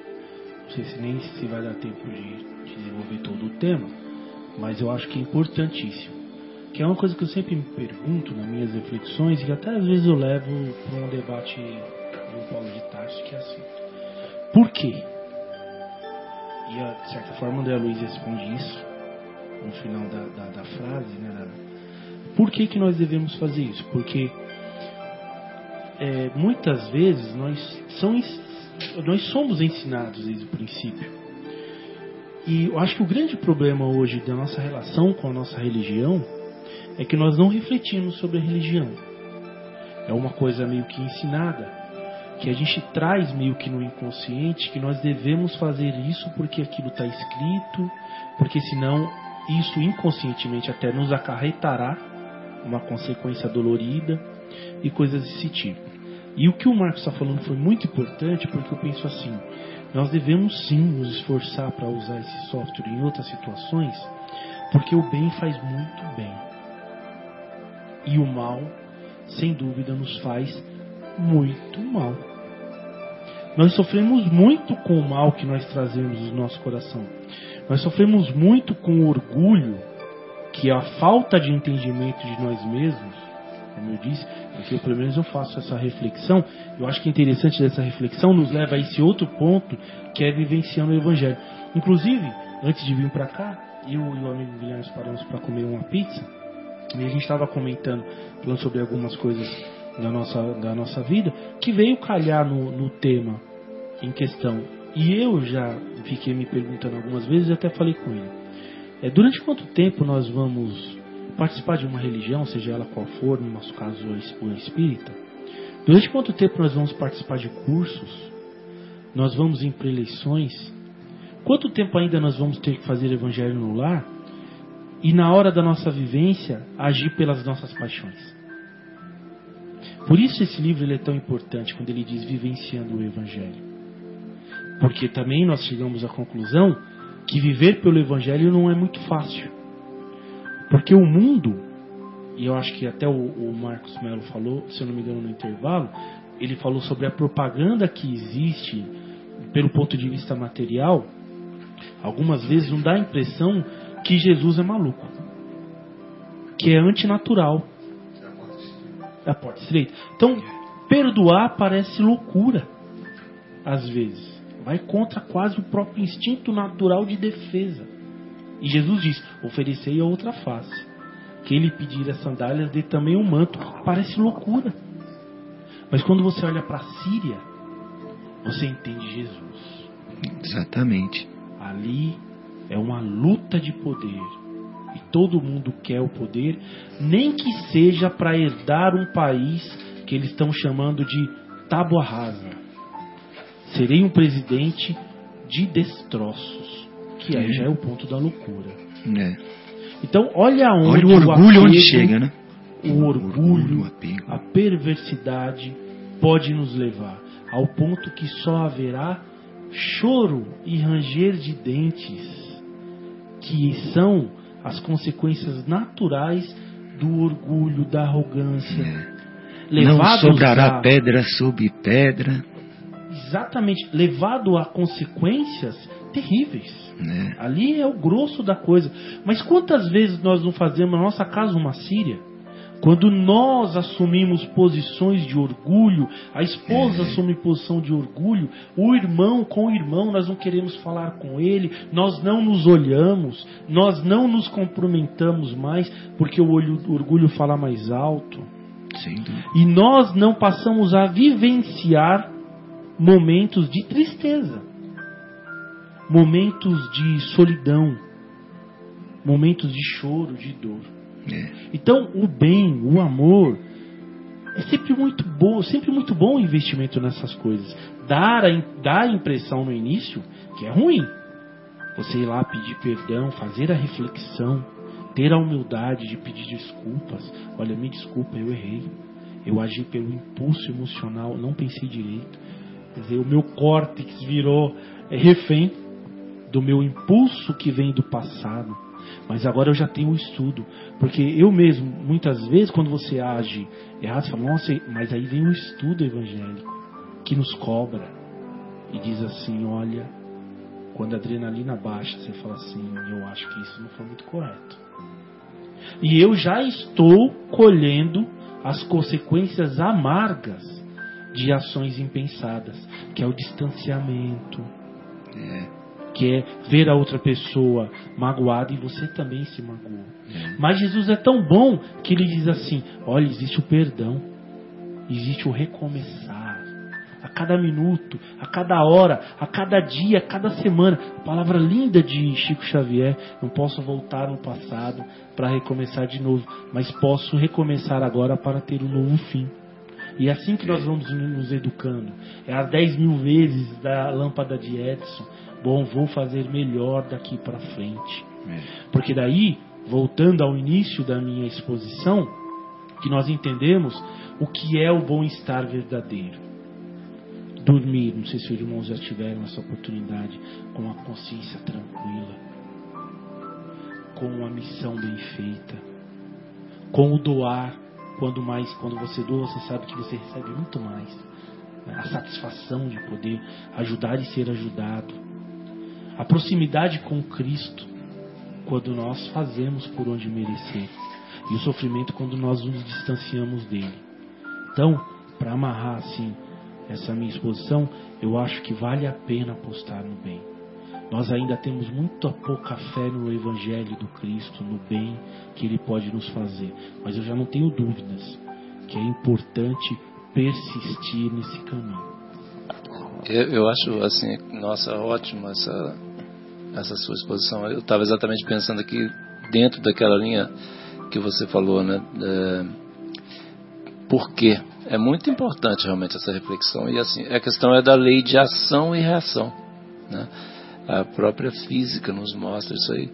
Não sei se nem se vai dar tempo de, de desenvolver todo o tema, mas eu acho que é importantíssimo. Que é uma coisa que eu sempre me pergunto nas minhas reflexões e até às vezes eu levo para um debate do Paulo de Tarso, que é assim. Por quê? E a- de certa forma André Luiz responde isso no final da, da, da frase, né? por que, que nós devemos fazer isso? Porque é, muitas vezes nós, são, nós somos ensinados desde o princípio. E eu acho que o grande problema hoje da nossa relação com a nossa religião é que nós não refletimos sobre a religião. É uma coisa meio que ensinada, que a gente traz meio que no inconsciente que nós devemos fazer isso porque aquilo está escrito, porque senão isso inconscientemente até nos acarretará uma consequência dolorida e coisas desse tipo. E o que o Marcos está falando foi muito importante porque eu penso assim: nós devemos sim nos esforçar para usar esse software em outras situações, porque o bem faz muito bem. E o mal, sem dúvida, nos faz muito mal. Nós sofremos muito com o mal que nós trazemos no nosso coração. Nós sofremos muito com o orgulho, que é a falta de entendimento de nós mesmos, como eu disse, eu, pelo menos eu faço essa reflexão. Eu acho que é interessante dessa reflexão nos leva a esse outro ponto, que é vivenciando o Evangelho. Inclusive, antes de vir para cá, eu e o amigo Guilherme paramos para comer uma pizza e a gente estava comentando, falando sobre algumas coisas da nossa, da nossa vida, que veio calhar no, no tema em questão. E eu já fiquei me perguntando algumas vezes e até falei com ele. É, durante quanto tempo nós vamos participar de uma religião, seja ela qual for, no nosso caso o espírita? Durante quanto tempo nós vamos participar de cursos? Nós vamos em preleições? Quanto tempo ainda nós vamos ter que fazer evangelho no lar? E na hora da nossa vivência, agir pelas nossas paixões? Por isso esse livro é tão importante quando ele diz vivenciando o Evangelho. Porque também nós chegamos à conclusão que viver pelo Evangelho não é muito fácil. Porque o mundo, e eu acho que até o, o Marcos Melo falou, se eu não me engano no intervalo, ele falou sobre a propaganda que existe pelo ponto de vista material, algumas vezes não dá a impressão que Jesus é maluco, que é antinatural da porta estreita. Então, perdoar parece loucura, às vezes. Vai contra quase o próprio instinto natural de defesa. E Jesus diz: oferecei a outra face. Quem lhe pedir as sandálias, dê também um manto. Parece loucura. Mas quando você olha para a Síria, você entende Jesus. Exatamente. Ali é uma luta de poder e todo mundo quer o poder, nem que seja para herdar um país que eles estão chamando de tábua rasa. Serei um presidente de destroços, que aí já é o ponto da loucura. É. Então, olha onde olha o orgulho o apego, onde chega, né? O orgulho, o apego. a perversidade pode nos levar ao ponto que só haverá choro e ranger de dentes, que são as consequências naturais do orgulho, da arrogância. É. Não sobrará a... pedra sobre pedra. Exatamente, levado a consequências terríveis. É. Ali é o grosso da coisa. Mas quantas vezes nós não fazemos na nossa casa uma síria? Quando nós assumimos posições de orgulho, a esposa é. assume posição de orgulho, o irmão com o irmão, nós não queremos falar com ele, nós não nos olhamos, nós não nos cumprimentamos mais, porque o, olho, o orgulho fala mais alto. E nós não passamos a vivenciar momentos de tristeza, momentos de solidão, momentos de choro, de dor. É. Então, o bem, o amor, é sempre muito bom, sempre muito bom o investimento nessas coisas. Dar a, dar a impressão no início que é ruim. Você ir lá pedir perdão, fazer a reflexão, ter a humildade de pedir desculpas. Olha, me desculpa, eu errei. Eu agi pelo impulso emocional, não pensei direito. Quer dizer, o meu córtex virou refém do meu impulso que vem do passado. Mas agora eu já tenho um estudo. Porque eu mesmo, muitas vezes, quando você age errado, você fala, nossa, mas aí vem o estudo evangélico que nos cobra e diz assim: olha, quando a adrenalina baixa, você fala assim, eu acho que isso não foi muito correto. E eu já estou colhendo as consequências amargas de ações impensadas, que é o distanciamento. É que é ver a outra pessoa magoada e você também se magoou. Mas Jesus é tão bom que ele diz assim: olha, existe o perdão, existe o recomeçar. A cada minuto, a cada hora, a cada dia, a cada semana. Palavra linda de Chico Xavier. Não posso voltar no passado para recomeçar de novo, mas posso recomeçar agora para ter um novo fim. E é assim que nós vamos nos educando. É as 10 mil vezes da lâmpada de Edison bom, vou fazer melhor daqui para frente. É. Porque daí, voltando ao início da minha exposição, que nós entendemos o que é o bom-estar verdadeiro. Dormir, não sei se os irmãos já tiveram essa oportunidade, com a consciência tranquila, com a missão bem feita, com o doar, quando mais, quando você doa, você sabe que você recebe muito mais. A satisfação de poder ajudar e ser ajudado a proximidade com Cristo quando nós fazemos por onde merecer e o sofrimento quando nós nos distanciamos dele. Então, para amarrar assim essa minha exposição, eu acho que vale a pena apostar no bem. Nós ainda temos muito pouca fé no Evangelho do Cristo, no bem que Ele pode nos fazer. Mas eu já não tenho dúvidas que é importante persistir nesse caminho. Eu, eu acho assim, nossa, ótima essa, essa sua exposição. Eu estava exatamente pensando aqui dentro daquela linha que você falou, né? É, por quê? É muito importante realmente essa reflexão. E assim, a questão é da lei de ação e reação. Né? A própria física nos mostra isso aí.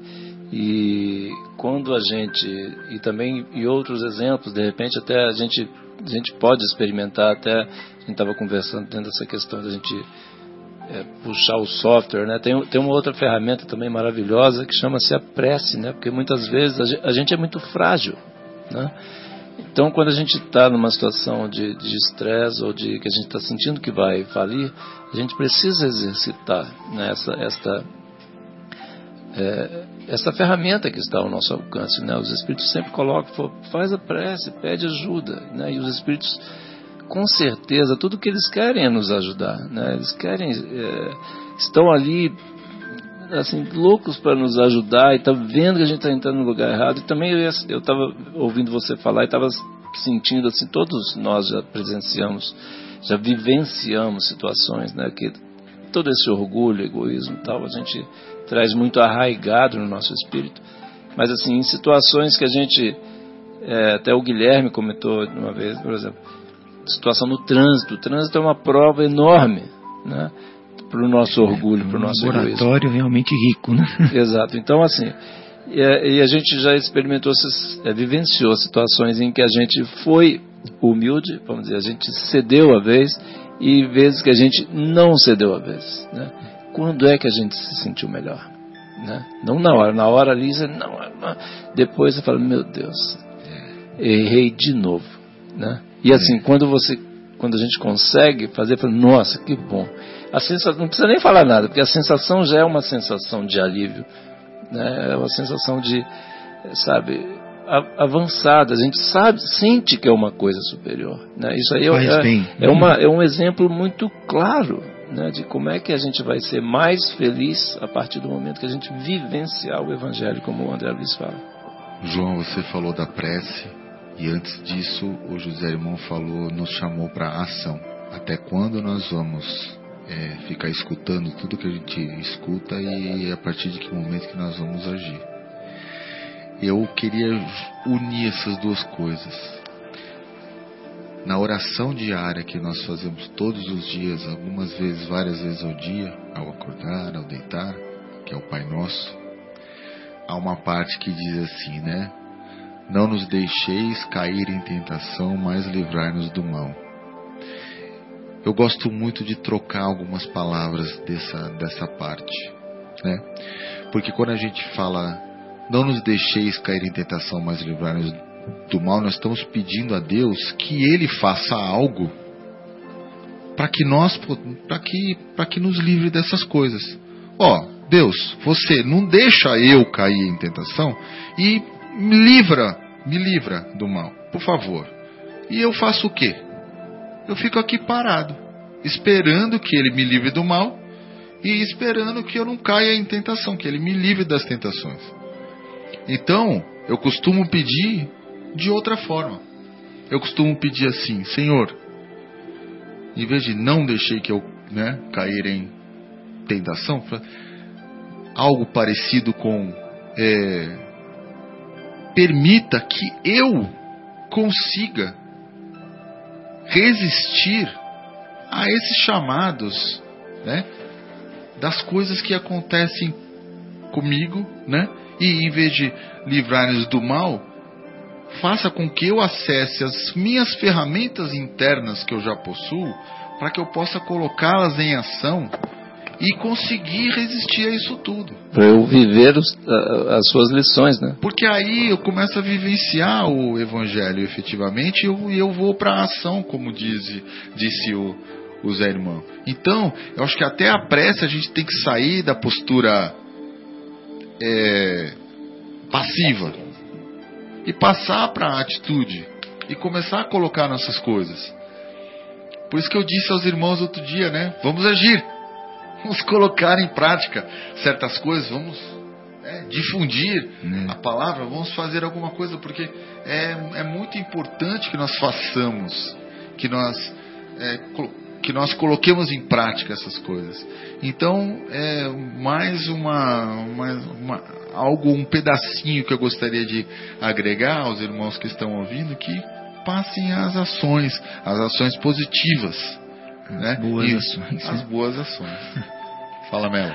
E quando a gente, e também e outros exemplos, de repente até a gente, a gente pode experimentar, até a gente estava conversando dentro dessa questão da gente é, puxar o software, né? Tem, tem uma outra ferramenta também maravilhosa que chama-se a prece, né? Porque muitas vezes a gente, a gente é muito frágil, né? Então, quando a gente está numa situação de estresse ou de que a gente está sentindo que vai falir, a gente precisa exercitar né, essa, esta, é, essa ferramenta que está ao nosso alcance. Né? Os Espíritos sempre colocam, faz a prece, pede ajuda. Né? E os Espíritos, com certeza, tudo que eles querem é nos ajudar. Né? Eles querem, é, estão ali assim loucos para nos ajudar e tá vendo que a gente está entrando no lugar errado. E também eu estava ouvindo você falar e estava sentindo assim, todos nós já presenciamos, já vivenciamos situações, né, que todo esse orgulho, egoísmo, tal, a gente traz muito arraigado no nosso espírito. Mas assim, em situações que a gente é, até o Guilherme comentou uma vez, por exemplo, situação no trânsito. O trânsito é uma prova enorme, né? para o nosso orgulho, para o nosso laboratório realmente rico, né? (laughs) Exato. Então, assim, e a, e a gente já experimentou, é, vivenciou situações em que a gente foi humilde, vamos dizer, a gente cedeu a vez e vezes que a gente não cedeu a vez, né? Quando é que a gente se sentiu melhor? Né? Não na hora, na hora ali você não, não. depois você fala, meu Deus, errei de novo, né? E assim, quando você quando a gente consegue fazer, fala, nossa, que bom. A sensação, não precisa nem falar nada, porque a sensação já é uma sensação de alívio, né? é uma sensação de, sabe, avançada. A gente sabe, sente que é uma coisa superior. Né? Isso aí é, é, uma, é um exemplo muito claro né, de como é que a gente vai ser mais feliz a partir do momento que a gente vivenciar o Evangelho, como o André Luiz fala. João, você falou da prece e antes disso o José Irmão falou, nos chamou para ação. Até quando nós vamos é, ficar escutando tudo que a gente escuta e a partir de que momento que nós vamos agir. Eu queria unir essas duas coisas. Na oração diária que nós fazemos todos os dias, algumas vezes, várias vezes ao dia, ao acordar, ao deitar, que é o Pai Nosso, há uma parte que diz assim, né? Não nos deixeis cair em tentação, mas livrai-nos do mal. Eu gosto muito de trocar algumas palavras dessa, dessa parte, né? Porque quando a gente fala, não nos deixeis cair em tentação, mas livrar-nos do mal, nós estamos pedindo a Deus que Ele faça algo para que nós, para que, para que nos livre dessas coisas. Ó, oh, Deus, você não deixa eu cair em tentação e me livra, me livra do mal, por favor. E eu faço o quê? eu fico aqui parado, esperando que ele me livre do mal e esperando que eu não caia em tentação, que ele me livre das tentações. Então, eu costumo pedir de outra forma. Eu costumo pedir assim, Senhor, em vez de não deixei que eu né, cair em tentação, algo parecido com é, permita que eu consiga resistir a esses chamados, né? Das coisas que acontecem comigo, né? E em vez de livrar-nos do mal, faça com que eu acesse as minhas ferramentas internas que eu já possuo, para que eu possa colocá-las em ação e conseguir resistir a isso tudo. Para eu viver os, as suas lições, né? Porque aí eu começo a vivenciar o Evangelho efetivamente e eu, eu vou para a ação, como diz, disse o, o Zé Irmão. Então, eu acho que até a prece a gente tem que sair da postura é, passiva e passar para a atitude e começar a colocar nossas coisas. Por isso que eu disse aos irmãos outro dia, né? Vamos agir. Vamos colocar em prática certas coisas, vamos né, difundir Né. a palavra, vamos fazer alguma coisa, porque é, é muito importante que nós façamos, que nós, é, que nós coloquemos em prática essas coisas. Então, é mais uma, mais uma- algo, um pedacinho que eu gostaria de agregar aos irmãos que estão ouvindo, que passem as ações, as ações positivas. Né? boas E ações, As né? boas ações. Fala, Melo.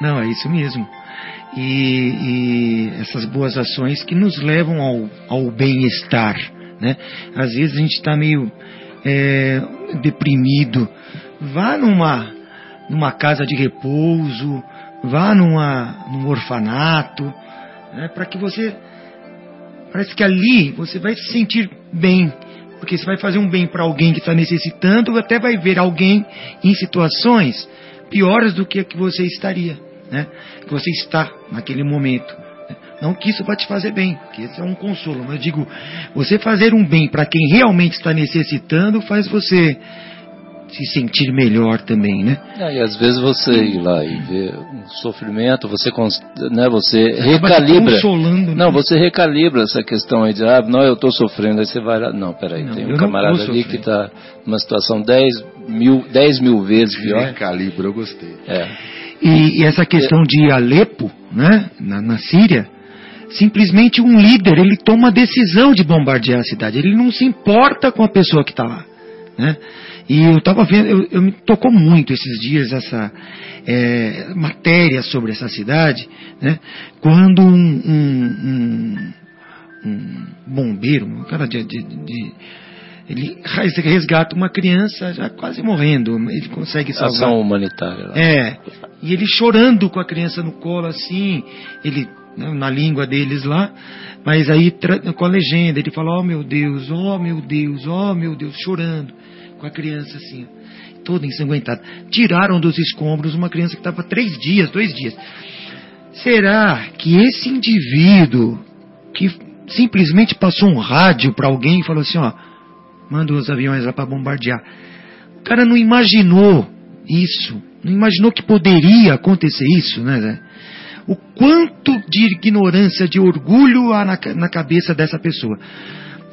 Não, é isso mesmo. E, e essas boas ações que nos levam ao, ao bem-estar. Né? Às vezes a gente está meio é, deprimido. Vá numa, numa casa de repouso, vá numa, num orfanato, né? para que você. Parece que ali você vai se sentir bem. Porque você vai fazer um bem para alguém que está necessitando, até vai ver alguém em situações piores do que que você estaria, né? Que você está naquele momento. né? Não que isso vai te fazer bem, que esse é um consolo, mas eu digo, você fazer um bem para quem realmente está necessitando faz você se sentir melhor também, né? Ah, e às vezes você ir lá e ver um sofrimento, você, né, você recalibra. consolando, né? Não, você recalibra essa questão aí de, ah, não, eu estou sofrendo, aí você vai lá. Não, peraí, Não, tem um camarada ali que está numa situação 10 mil, 10 mil vezes pior. Recalibra, eu gostei. É. E, e essa questão de Alepo, né, na, na Síria, simplesmente um líder ele toma a decisão de bombardear a cidade. Ele não se importa com a pessoa que está lá, né? E eu estava vendo, eu, eu me tocou muito esses dias essa é, matéria sobre essa cidade, né? Quando um, um, um, um bombeiro, um cara de, de- de- ele res- resgata uma criança já quase morrendo, ele consegue salvar. Ação humanitária. Lá. É, e ele chorando com a criança no colo assim, ele né, na língua deles lá, mas aí com a legenda, ele fala: "Oh meu Deus, oh meu Deus, oh meu Deus", chorando com a criança assim, toda ensanguentada. Tiraram dos escombros uma criança que estava três dias, dois dias. Será que esse indivíduo que simplesmente passou um rádio para alguém e falou assim, ó, manda os aviões lá para bombardear. O cara não imaginou isso, não imaginou que poderia acontecer isso, né? O quanto de ignorância, de orgulho há na, na cabeça dessa pessoa.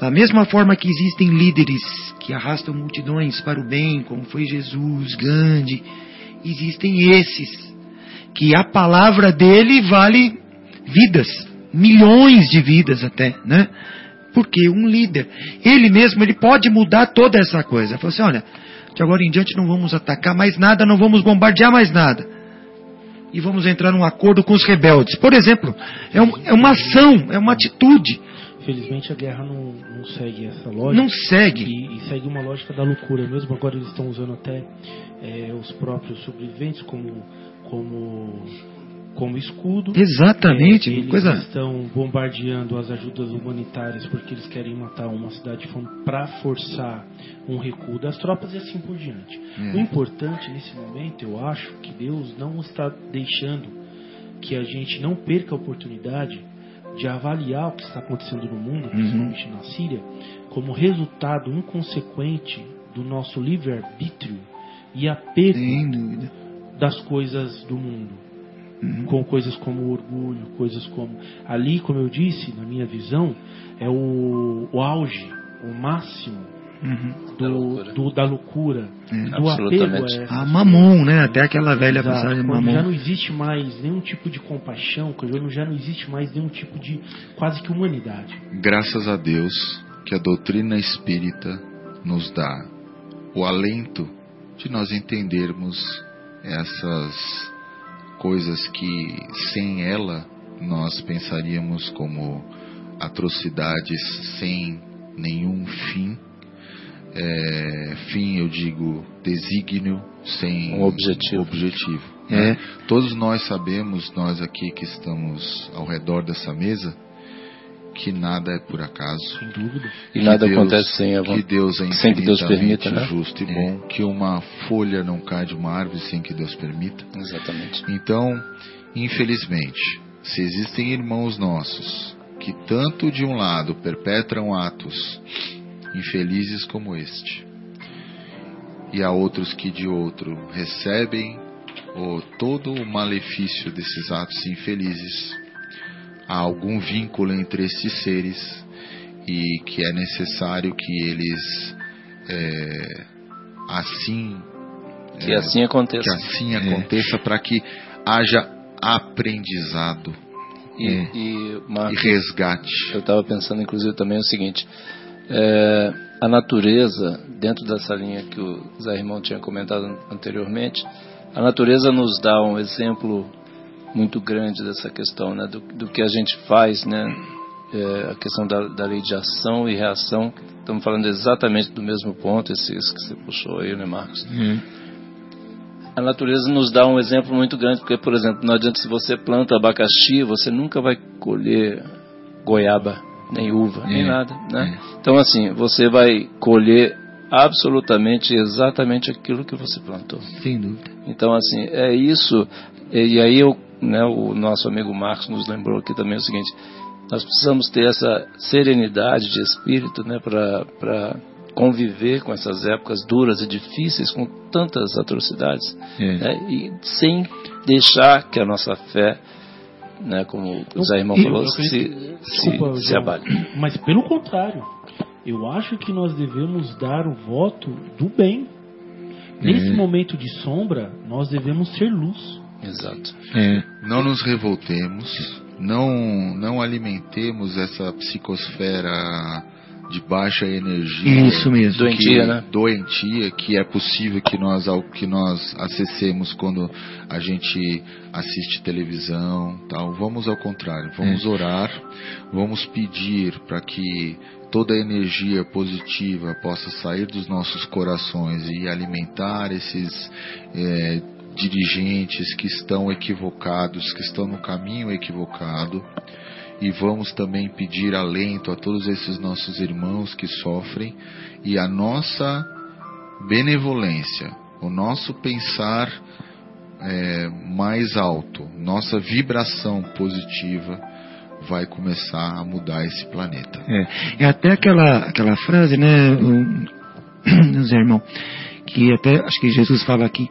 Da mesma forma que existem líderes que arrastam multidões para o bem, como foi Jesus, Gandhi, existem esses que a palavra dele vale vidas, milhões de vidas até, né? Porque um líder, ele mesmo, ele pode mudar toda essa coisa. Falou assim, olha, de agora em diante não vamos atacar mais nada, não vamos bombardear mais nada. E vamos entrar num acordo com os rebeldes. Por exemplo, é, um- é uma ação, é uma atitude. Felizmente a guerra não, não segue essa lógica. Não segue. E, e segue uma lógica da loucura mesmo. Agora eles estão usando até é, os próprios sobreviventes como, como, como escudo. Exatamente, É, eles coisa- estão bombardeando as ajudas humanitárias porque eles querem matar uma cidade para forçar um recuo das tropas e assim por diante. É. O importante nesse momento, eu acho, que Deus não está deixando que a gente não perca a oportunidade de avaliar o que está acontecendo no mundo, Uhum. principalmente na Síria, como resultado inconsequente do nosso livre-arbítrio e apego das coisas do mundo. Uhum. Com coisas como orgulho, coisas como. Ali, como eu disse, na minha visão, é o, o auge, o máximo Uhum. do, Da loucura. do- da loucura, É. do apego a essa A mamon, né? Até aquela velha Exato. passagem Quando já mamon. não existe mais nenhum tipo de compaixão, quando já não existe mais nenhum tipo de quase que humanidade. Graças a Deus que a doutrina espírita nos dá o alento de nós entendermos essas coisas que sem ela nós pensaríamos como atrocidades sem nenhum fim. É, fim, eu digo, desígnio sem Um objetivo. objetivo, É. né? Todos nós sabemos, nós aqui que estamos ao redor dessa mesa, que nada é por acaso. Sem dúvida. E Que nada Deus- acontece sem a Que. Deus é sem que Deus permita, né? justo e bom. Que uma folha não cai de uma árvore sem que Deus permita. Exatamente. Então, infelizmente, se existem irmãos nossos que tanto de um lado perpetram atos infelizes como este, e há outros que de outro recebem o, todo o malefício desses atos infelizes. Há algum vínculo entre esses seres e que é necessário que eles é, assim que é, assim aconteça, que assim aconteça é. para que haja aprendizado e, é. e, Marcos, e resgate. Eu estava pensando, inclusive, também o seguinte: é, a natureza, dentro dessa linha que o Zé Irmão tinha comentado anteriormente, a natureza nos dá um exemplo muito grande dessa questão, né, do, do que a gente faz, né, é, a questão da, da, lei de ação e reação. Estamos falando exatamente do mesmo ponto, esse, esse que você puxou aí, né, Marcos? Uhum a natureza nos dá um exemplo muito grande, porque, por exemplo, não adianta se você planta abacaxi, você nunca vai colher goiaba, nem uva, é, nem nada, né? É. Então, assim, você vai colher absolutamente exatamente aquilo que você plantou. Sem dúvida. Então, assim, é isso. E, e aí eu, né, o nosso amigo Marcos nos lembrou aqui também o seguinte: nós precisamos ter essa serenidade de espírito, né, para conviver com essas épocas duras e difíceis, com tantas atrocidades, é. né, e sem deixar que a nossa fé, né, como o Zé Irmão falou, se, desculpa, se, se abale. Mas pelo contrário, eu acho que nós devemos dar o voto do bem. Nesse é. momento de sombra, nós devemos ser luz. Exato. É. Não nos revoltemos, não, não alimentemos essa psicosfera de baixa energia. Isso mesmo. Doentia, né? Doentia, que é possível que nós, que nós acessemos quando a gente assiste televisão tal. Vamos ao contrário, vamos é. orar, vamos pedir para que toda a energia positiva possa sair dos nossos corações e alimentar esses é, dirigentes que estão equivocados, que estão no caminho equivocado e vamos também pedir alento a todos esses nossos irmãos que sofrem e a nossa benevolência, o nosso pensar é, mais alto, nossa vibração positiva vai começar a mudar esse planeta. É, é até aquela, aquela frase, né, (clears throat) Zé irmão, que até acho que Jesus fala aqui,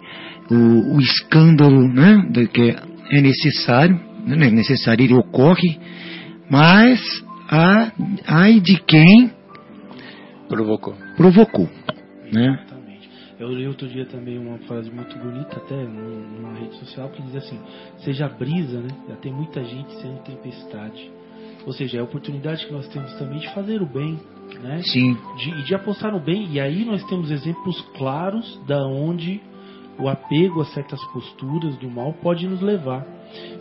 o, o escândalo, né, que é necessário, né, é necessário, ele ocorre, mas ai de quem provocou. Provocou, né? Exatamente. Eu li outro dia também uma frase muito bonita até numa rede social que diz assim: seja brisa, né? Já tem muita gente sendo tempestade. Ou seja, é a oportunidade que nós temos também de fazer o bem, né? Sim. De, de apostar no bem. E aí nós temos exemplos claros da onde o apego a certas posturas do mal pode nos levar.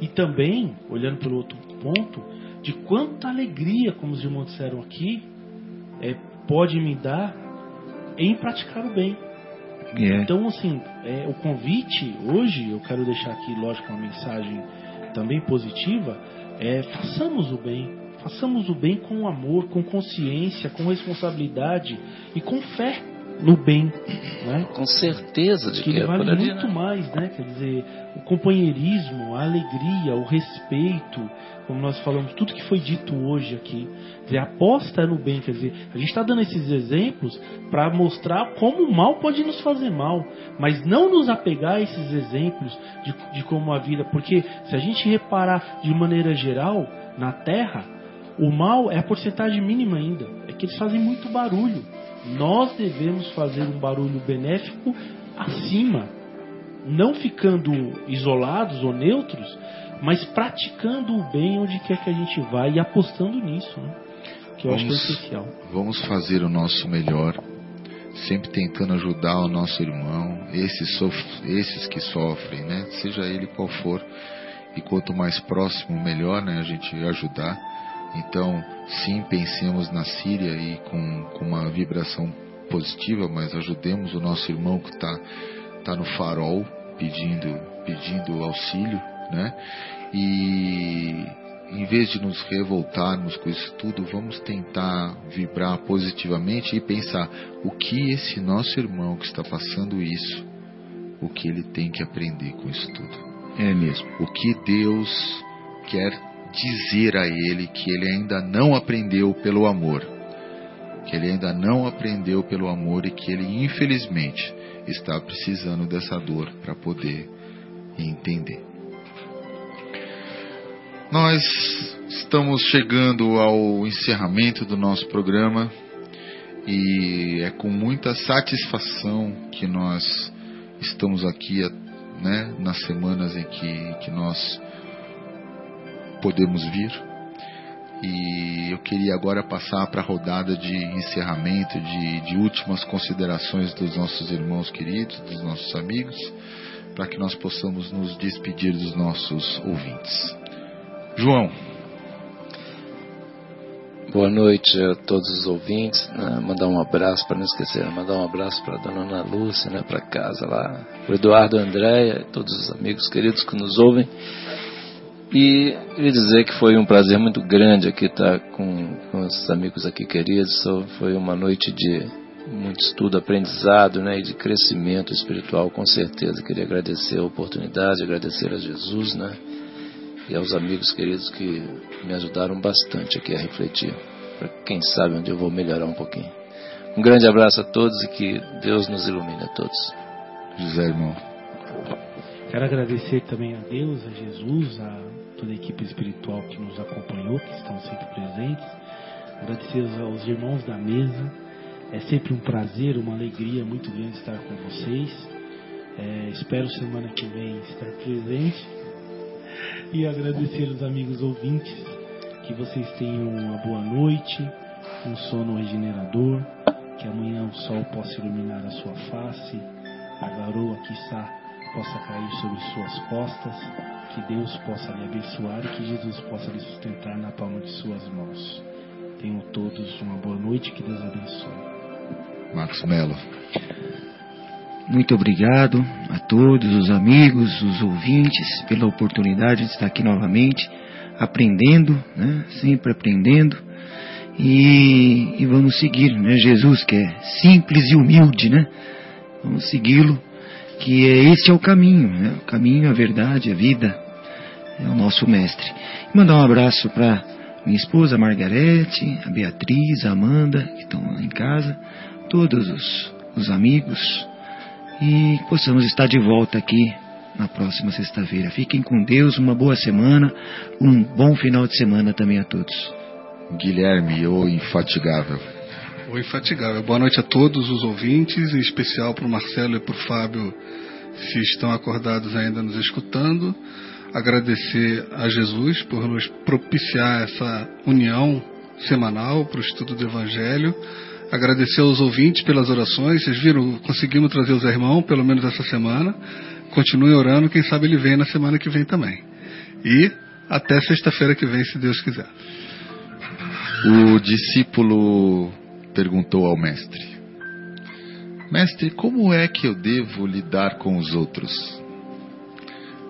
E também, olhando pelo outro ponto, de quanta alegria, como os irmãos disseram aqui, é, pode me dar em praticar o bem. Yeah. Então, assim, é, o convite hoje, eu quero deixar aqui, lógico, uma mensagem também positiva, é façamos o bem. Façamos o bem com amor, com consciência, com responsabilidade e com fé no bem, né? Com certeza de que, que ele é vale ali, muito né? mais, né? Quer dizer, o companheirismo, a alegria, o respeito, como nós falamos, tudo que foi dito hoje aqui. Quer dizer, aposta no bem, quer dizer, a gente está dando esses exemplos para mostrar como o mal pode nos fazer mal, mas não nos apegar a esses exemplos de, de como a vida, porque se a gente reparar de maneira geral na Terra, o mal é a porcentagem mínima ainda, é que eles fazem muito barulho nós devemos fazer um barulho benéfico acima, não ficando isolados ou neutros, mas praticando o bem onde quer que a gente vá e apostando nisso, né? que eu vamos, acho que é essencial. Vamos fazer o nosso melhor, sempre tentando ajudar o nosso irmão, esses, esses que sofrem, né? seja ele qual for, e quanto mais próximo, melhor né? a gente ajudar. Então, sim, pensemos na Síria e com, com uma vibração positiva, mas ajudemos o nosso irmão que está tá no farol pedindo, pedindo auxílio, né? E em vez de nos revoltarmos com isso tudo, vamos tentar vibrar positivamente e pensar o que esse nosso irmão que está passando isso, o que ele tem que aprender com isso tudo. É mesmo. O que Deus quer dizer a ele que ele ainda não aprendeu pelo amor, que ele ainda não aprendeu pelo amor e que ele infelizmente está precisando dessa dor para poder entender. Nós estamos chegando ao encerramento do nosso programa e é com muita satisfação que nós estamos aqui né, nas semanas em que, que nós podemos vir. E eu queria agora passar para a rodada de encerramento, de, de últimas considerações dos nossos irmãos queridos, dos nossos amigos, para que nós possamos nos despedir dos nossos ouvintes. João. Boa noite a todos os ouvintes. Né? Mandar um abraço, para não esquecer, né? mandar um abraço para a dona Ana Lúcia, né? para casa lá, para o Eduardo Andréia, todos os amigos queridos que nos ouvem. E queria dizer que foi um prazer muito grande aqui estar com, com os amigos aqui queridos. Foi uma noite de muito estudo, aprendizado né, e de crescimento espiritual, com certeza. Queria agradecer a oportunidade, agradecer a Jesus né, e aos amigos queridos que me ajudaram bastante aqui a refletir, para quem sabe onde eu vou melhorar um pouquinho. Um grande abraço a todos e que Deus nos ilumine a todos. José, irmão. Quero agradecer também a Deus, a Jesus, a toda a equipe espiritual que nos acompanhou, que estão sempre presentes. Agradecer aos irmãos da mesa. É sempre um prazer, uma alegria muito grande estar com vocês. É, espero semana que vem estar presente. E agradecer aos amigos ouvintes. Que vocês tenham uma boa noite, um sono regenerador. Que amanhã o sol possa iluminar a sua face, a garoa, quiçá, possa cair sobre suas costas que Deus possa lhe abençoar e que Jesus possa lhe sustentar na palma de suas mãos. Tenham todos uma boa noite, que Deus abençoe. Marcos Mello. Muito obrigado a todos os amigos, os ouvintes, pela oportunidade de estar aqui novamente, aprendendo, né? sempre aprendendo. E, e vamos seguir, né? Jesus, que é simples e humilde, né? Vamos segui-lo que esse é o caminho, né? o caminho, a verdade, a vida, é o nosso mestre. E mandar um abraço para minha esposa Margarete, a Beatriz, a Amanda, que estão lá em casa, todos os, os amigos, e possamos estar de volta aqui na próxima sexta-feira. Fiquem com Deus, uma boa semana, um bom final de semana também a todos. Guilherme, o infatigável. O infatigável. Boa noite a todos os ouvintes, em especial para o Marcelo e para o Fábio, se estão acordados ainda nos escutando. Agradecer a Jesus por nos propiciar essa união semanal para o estudo do Evangelho. Agradecer aos ouvintes pelas orações. Vocês viram, conseguimos trazer o Zé Irmão, pelo menos essa semana. Continue orando, quem sabe ele vem na semana que vem também. E até sexta-feira que vem, se Deus quiser. O discípulo perguntou ao mestre: Mestre, como é que eu devo lidar com os outros?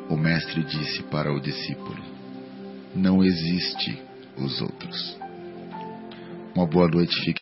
O mestre disse para o discípulo: Não existe os outros. Uma boa noite, fique